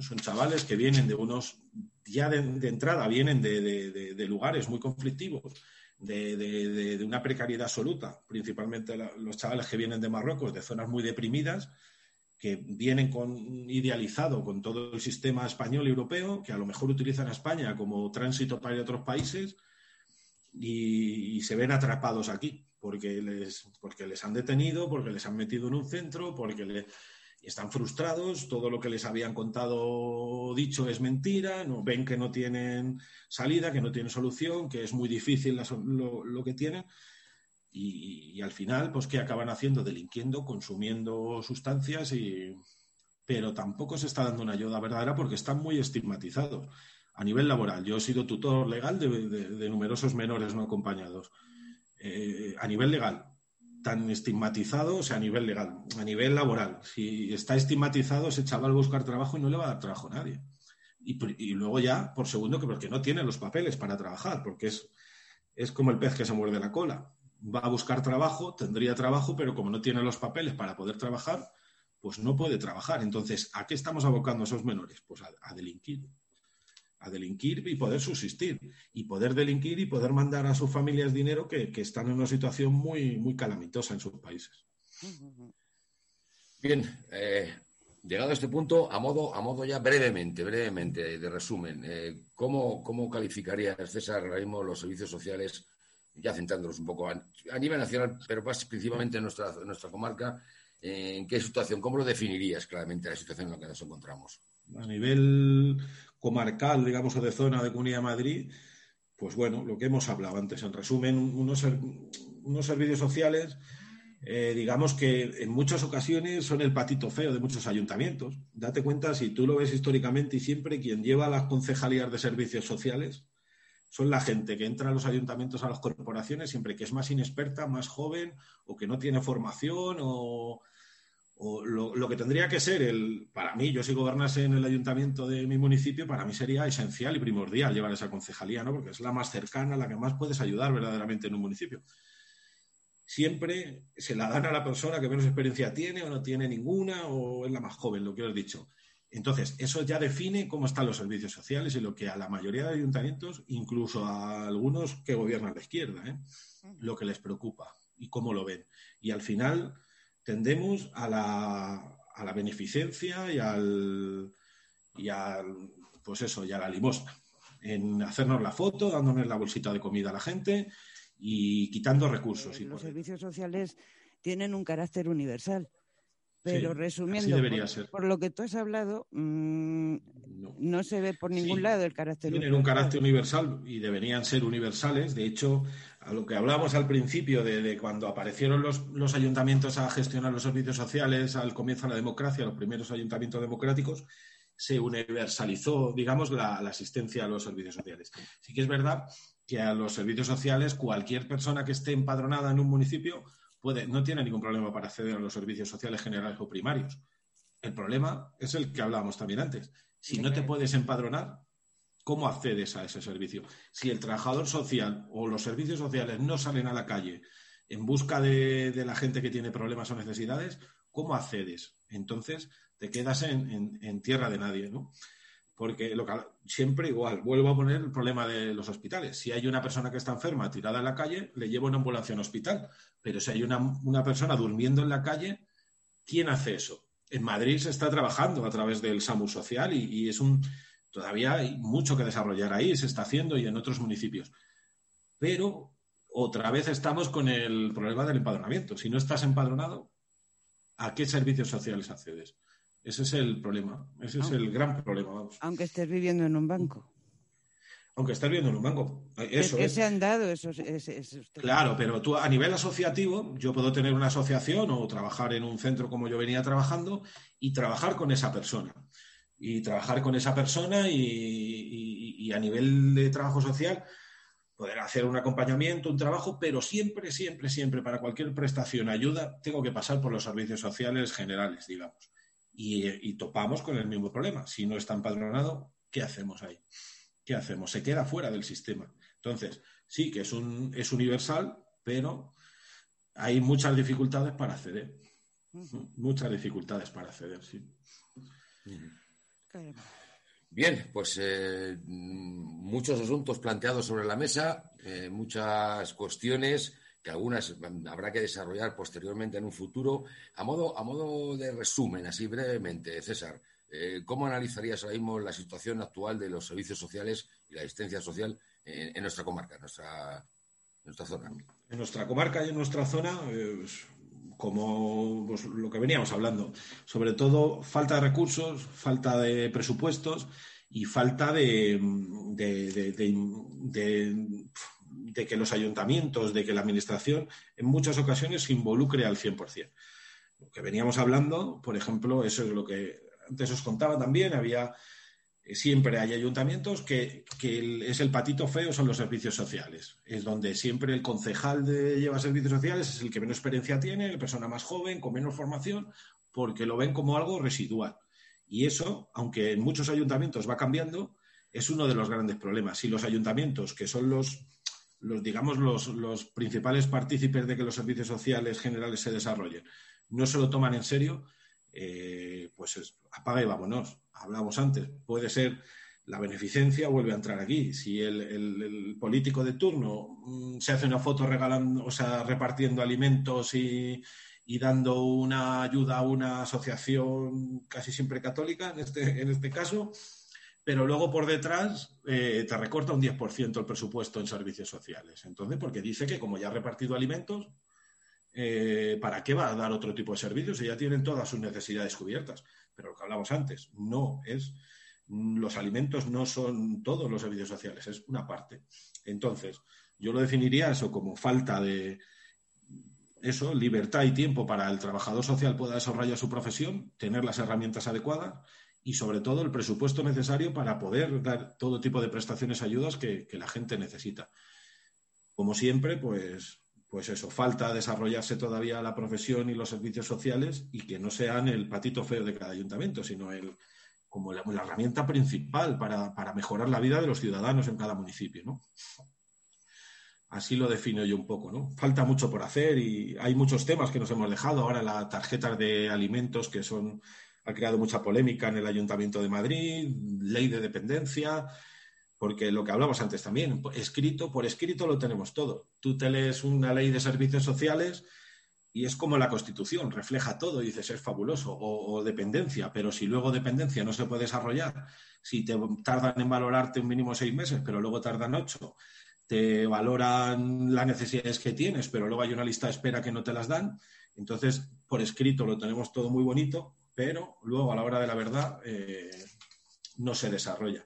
son chavales que vienen de unos, ya de, entrada, vienen de, lugares muy conflictivos, de, una precariedad absoluta, principalmente los chavales que vienen de Marruecos, de zonas muy deprimidas, que vienen con, idealizado con todo el sistema español y europeo, que a lo mejor utilizan a España como tránsito para otros países y, se ven atrapados aquí, porque les, porque les han detenido, porque les han metido en un centro, porque están frustrados, todo lo que les habían contado dicho es mentira, no, ven que no tienen salida, que no tienen solución, que es muy difícil lo que tienen y, al final, pues, ¿qué acaban haciendo? Delinquiendo, consumiendo sustancias, y... pero tampoco se está dando una ayuda verdadera porque están muy estigmatizados. A nivel laboral, yo he sido tutor legal de, numerosos menores no acompañados. Eh, a nivel legal, tan estigmatizado, o sea, a nivel legal, a nivel laboral. Si está estigmatizado, ese chaval buscar trabajo y no le va a dar trabajo a nadie. Y, y, luego ya, por segundo, que porque no tiene los papeles para trabajar, porque es, es como el pez que se muerde la cola va a buscar trabajo, tendría trabajo, pero como no tiene los papeles para poder trabajar, pues no puede trabajar. Entonces, ¿a qué estamos abocando a esos menores? Pues a, delinquir. A delinquir y poder subsistir. Y poder delinquir y poder mandar a sus familias dinero que, están en una situación muy, muy calamitosa en sus países. Bien, eh, llegado a este punto, a modo, a modo ya brevemente, brevemente, de resumen, eh, ¿cómo, ¿cómo calificaría César ahora mismo los servicios sociales ya centrándonos un poco a, nivel nacional, pero más principalmente en nuestra, nuestra comarca, ¿en qué situación, cómo lo definirías claramente la situación en la que nos encontramos? A nivel comarcal, digamos, o de zona de Comunidad Madrid, pues bueno, lo que hemos hablado antes, en resumen, unos, unos servicios sociales, eh, digamos que en muchas ocasiones son el patito feo de muchos ayuntamientos. Date cuenta, si tú lo ves históricamente y siempre, quien lleva las concejalías de servicios sociales son la gente que entra a los ayuntamientos, a las corporaciones, siempre que es más inexperta, más joven o que no tiene formación o, lo, que tendría que ser el, para mí, yo si gobernase en el ayuntamiento de mi municipio, para mí sería esencial y primordial llevar esa concejalía, ¿no? Porque es la más cercana, la que más puedes ayudar verdaderamente en un municipio. Siempre se la dan a la persona que menos experiencia tiene o no tiene ninguna o es la más joven, lo que os he dicho. Entonces, eso ya define cómo están los servicios sociales y lo que a la mayoría de ayuntamientos, incluso a algunos que gobiernan la izquierda, ¿eh? lo que les preocupa y cómo lo ven. Y al final tendemos a la, a la beneficencia y al, y al, pues eso, y a la limosna, en hacernos la foto, dándonos la bolsita de comida a la gente y quitando recursos. los servicios sociales tienen un carácter universal. Pero resumiendo, por, lo que tú has hablado, mm, no. se ve por ningún lado el carácter Tienen un carácter universal y deberían ser universales. De hecho, a lo que hablábamos al principio de, cuando aparecieron los, ayuntamientos a gestionar los servicios sociales al comienzo de la democracia, los primeros ayuntamientos democráticos, se universalizó, digamos, la, la asistencia a los servicios sociales. Sí que es verdad que a los servicios sociales cualquier persona que esté empadronada en un municipio no tiene ningún problema para acceder a los servicios sociales generales o primarios. El problema es el que hablábamos también antes. Si no te puedes empadronar, ¿cómo accedes a ese servicio? Si el trabajador social o los servicios sociales no salen a la calle en busca de, la gente que tiene problemas o necesidades, ¿cómo accedes? Entonces te quedas en, tierra de nadie, Porque lo siempre igual, vuelvo a poner el problema de los hospitales. Si hay una persona que está enferma tirada en la calle, le llevo una ambulancia a hospital. Pero si hay una, persona durmiendo en la calle, ¿quién hace eso? En Madrid se está trabajando a través del SAMU social y, es un todavía hay mucho que desarrollar ahí, se está haciendo y en otros municipios. Pero otra vez estamos con el problema del empadronamiento. Si no estás empadronado, ¿a qué servicios sociales accedes? Ese es el problema, ese es el gran problema. Aunque estés viviendo en un banco. Aunque estés viviendo en un banco. Eso ¿Qué se han dado esos, Claro, pero tú a nivel asociativo, yo puedo tener una asociación o trabajar en un centro como yo venía trabajando y trabajar con esa persona. Y trabajar con esa persona y a nivel de trabajo social, poder hacer un acompañamiento, un trabajo, pero siempre, siempre, siempre, para cualquier prestación, ayuda, tengo que pasar por los servicios sociales generales, digamos y, topamos con el mismo problema. Si no está empadronado, ¿qué hacemos ahí? ¿Qué hacemos? Se queda fuera del sistema. Entonces, sí que es, un, es universal, pero hay muchas dificultades para acceder. Muchas dificultades para acceder, sí. Bien, pues eh, muchos asuntos planteados sobre la mesa, eh, muchas cuestiones que algunas habrá que desarrollar posteriormente en un futuro. A modo, a modo de resumen, así brevemente, César, eh, ¿cómo analizarías ahora mismo la situación actual de los servicios sociales y la asistencia social en, nuestra comarca, en nuestra, zona? En nuestra comarca y en nuestra zona, pues, como pues, lo que veníamos hablando, sobre todo falta de recursos, falta de presupuestos y falta de que los ayuntamientos, de que la administración en muchas ocasiones se involucre al 100%. Lo que veníamos hablando, por ejemplo, eso es lo que antes os contaba también, había eh, siempre hay ayuntamientos que, es el patito feo son los servicios sociales. Es donde siempre el concejal de lleva servicios sociales es el que menos experiencia tiene, la persona más joven, con menos formación, porque lo ven como algo residual. Y eso, aunque en muchos ayuntamientos va cambiando, es uno de los grandes problemas. Si los ayuntamientos, que son los los, digamos, los, principales partícipes de que los servicios sociales generales se desarrollen no se lo toman en serio, eh, pues es, apaga y vámonos. Hablamos antes, puede ser la beneficencia vuelve a entrar aquí. Si el, político de turno mm, se hace una foto regalando, o sea, repartiendo alimentos y, y, dando una ayuda a una asociación casi siempre católica, en este, en este caso, pero luego por detrás eh, te recorta un 10% el presupuesto en servicios sociales. Entonces, porque dice que como ya ha repartido alimentos, eh, ¿para qué va a dar otro tipo de servicios si ya tienen todas sus necesidades cubiertas? Pero lo que hablamos antes, no es, los alimentos no son todos los servicios sociales, es una parte. Entonces, yo lo definiría eso como falta de, eso, libertad y tiempo para el trabajador social pueda desarrollar su profesión, tener las herramientas adecuadas y sobre todo el presupuesto necesario para poder dar todo tipo de prestaciones y ayudas que, la gente necesita. Como siempre, pues, pues eso, falta desarrollarse todavía la profesión y los servicios sociales y que no sean el patito feo de cada ayuntamiento, sino el, como la, herramienta principal para, para, mejorar la vida de los ciudadanos en cada municipio, ¿no? Así lo defino yo un poco, ¿no? Falta mucho por hacer y hay muchos temas que nos hemos dejado. Ahora las tarjetas de alimentos que son ha creado mucha polémica en el Ayuntamiento de Madrid, ley de dependencia, porque lo que hablamos antes también, escrito, por escrito lo tenemos todo. Tú te lees una ley de servicios sociales y es como la Constitución, refleja todo y dices, es fabuloso, o, dependencia, pero si luego dependencia no se puede desarrollar, si te tardan en valorarte un mínimo seis meses, pero luego tardan ocho, te valoran las necesidades que tienes, pero luego hay una lista de espera que no te las dan, entonces por escrito lo tenemos todo muy bonito, pero luego a la hora de la verdad eh, no se desarrolla.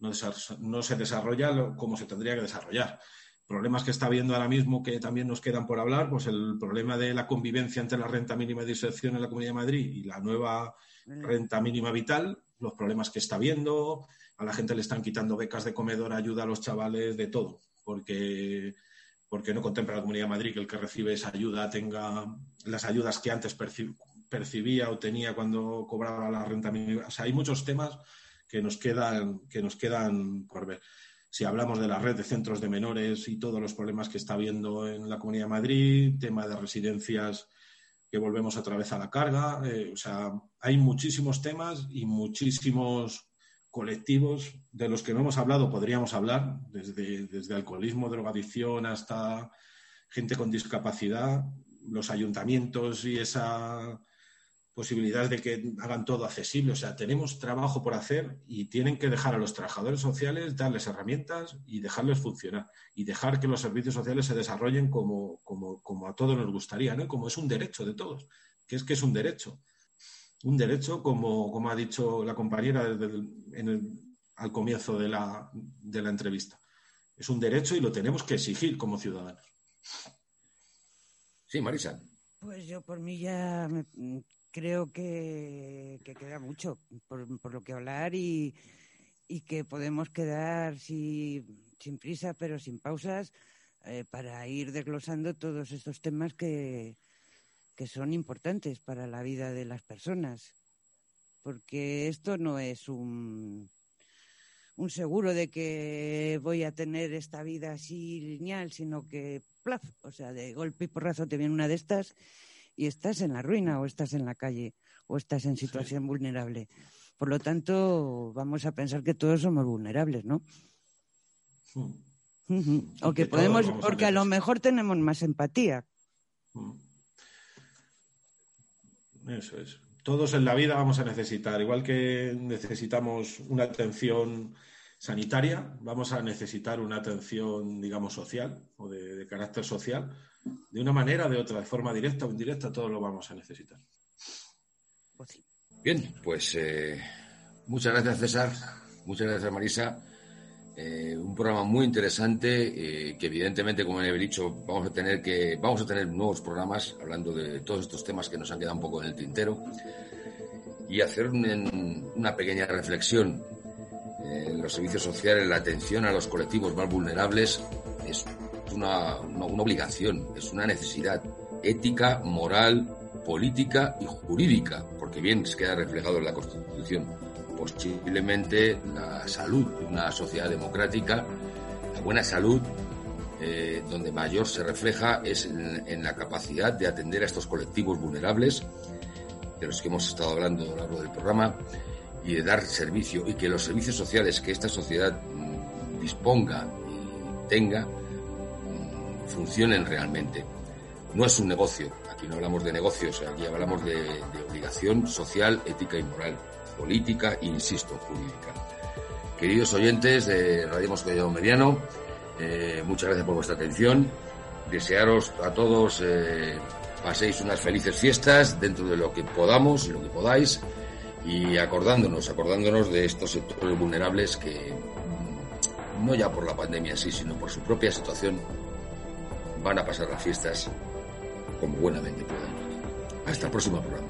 No, se desarrolla como se tendría que desarrollar. Problemas que está habiendo ahora mismo que también nos quedan por hablar, pues el problema de la convivencia entre la renta mínima de inserción en la Comunidad de Madrid y la nueva renta mínima vital, los problemas que está habiendo, a la gente le están quitando becas de comedor, ayuda a los chavales, de todo, porque porque no contempla la Comunidad de Madrid que el que recibe esa ayuda tenga las ayudas que antes percibía o tenía cuando cobraba la renta mínima. O sea, hay muchos temas que nos quedan, que nos quedan por ver. Si hablamos de la red de centros de menores y todos los problemas que está habiendo en la Comunidad de Madrid, tema de residencias que volvemos otra vez a la carga, eh, o sea, hay muchísimos temas y muchísimos colectivos de los que no hemos hablado, podríamos hablar, desde, desde alcoholismo, drogadicción hasta gente con discapacidad, los ayuntamientos y esa posibilidad de que hagan todo accesible. O sea, tenemos trabajo por hacer y tienen que dejar a los trabajadores sociales, darles herramientas y dejarles funcionar. Y dejar que los servicios sociales se desarrollen como, como, a todos nos gustaría, ¿no? Como es un derecho de todos, que es que es un derecho. Un derecho, como, como ha dicho la compañera al comienzo de la, de la entrevista. Es un derecho y lo tenemos que exigir como ciudadanos. Sí, Marisa. Pues yo por mí ya creo que, queda mucho por, lo que hablar y, que podemos quedar sin prisa pero sin pausas eh, para ir desglosando todos estos temas que, que son importantes para la vida de las personas. Porque esto no es un, un seguro de que voy a tener esta vida así lineal, sino que, o sea, de golpe y porrazo te viene una de estas y estás en la ruina o estás en la calle o estás en situación vulnerable. Por lo tanto, vamos a pensar que todos somos vulnerables, ¿no? Hmm. O que podemos, porque a, lo mejor tenemos más empatía. Hmm. Eso es. Todos en la vida vamos a necesitar, igual que necesitamos una atención sanitaria, vamos a necesitar una atención, digamos, social o de, carácter social, de una manera, de otra, de forma directa o indirecta, todo lo vamos a necesitar. Pues Bien, pues eh, muchas gracias César, muchas gracias Marisa. Eh, un programa muy interesante eh, que evidentemente, como he dicho, vamos a tener que vamos a tener nuevos programas hablando de todos estos temas que nos han quedado un poco en el tintero y hacer una pequeña reflexión en los servicios sociales, la atención a los colectivos más vulnerables es una, obligación, es una necesidad ética, moral, política y jurídica, porque bien se queda reflejado en la Constitución. Posiblemente la salud de una sociedad democrática, la buena salud, eh, donde mayor se refleja es en, la capacidad de atender a estos colectivos vulnerables, de los que hemos estado hablando a lo largo del programa, y de dar servicio y que los servicios sociales que esta sociedad mm, disponga y tenga mm, funcionen realmente. No es un negocio, aquí no hablamos de negocios, aquí hablamos de, obligación social, ética y moral, política insisto, jurídica. Queridos oyentes de Radio Moscovado Mediano, eh, muchas gracias por vuestra atención. Desearos a todos eh, paséis unas felices fiestas dentro de lo que podamos y lo que podáis y acordándonos, acordándonos de estos sectores vulnerables que no ya por la pandemia sí, sino por su propia situación van a pasar las fiestas como buenamente puedan. Hasta el próximo programa.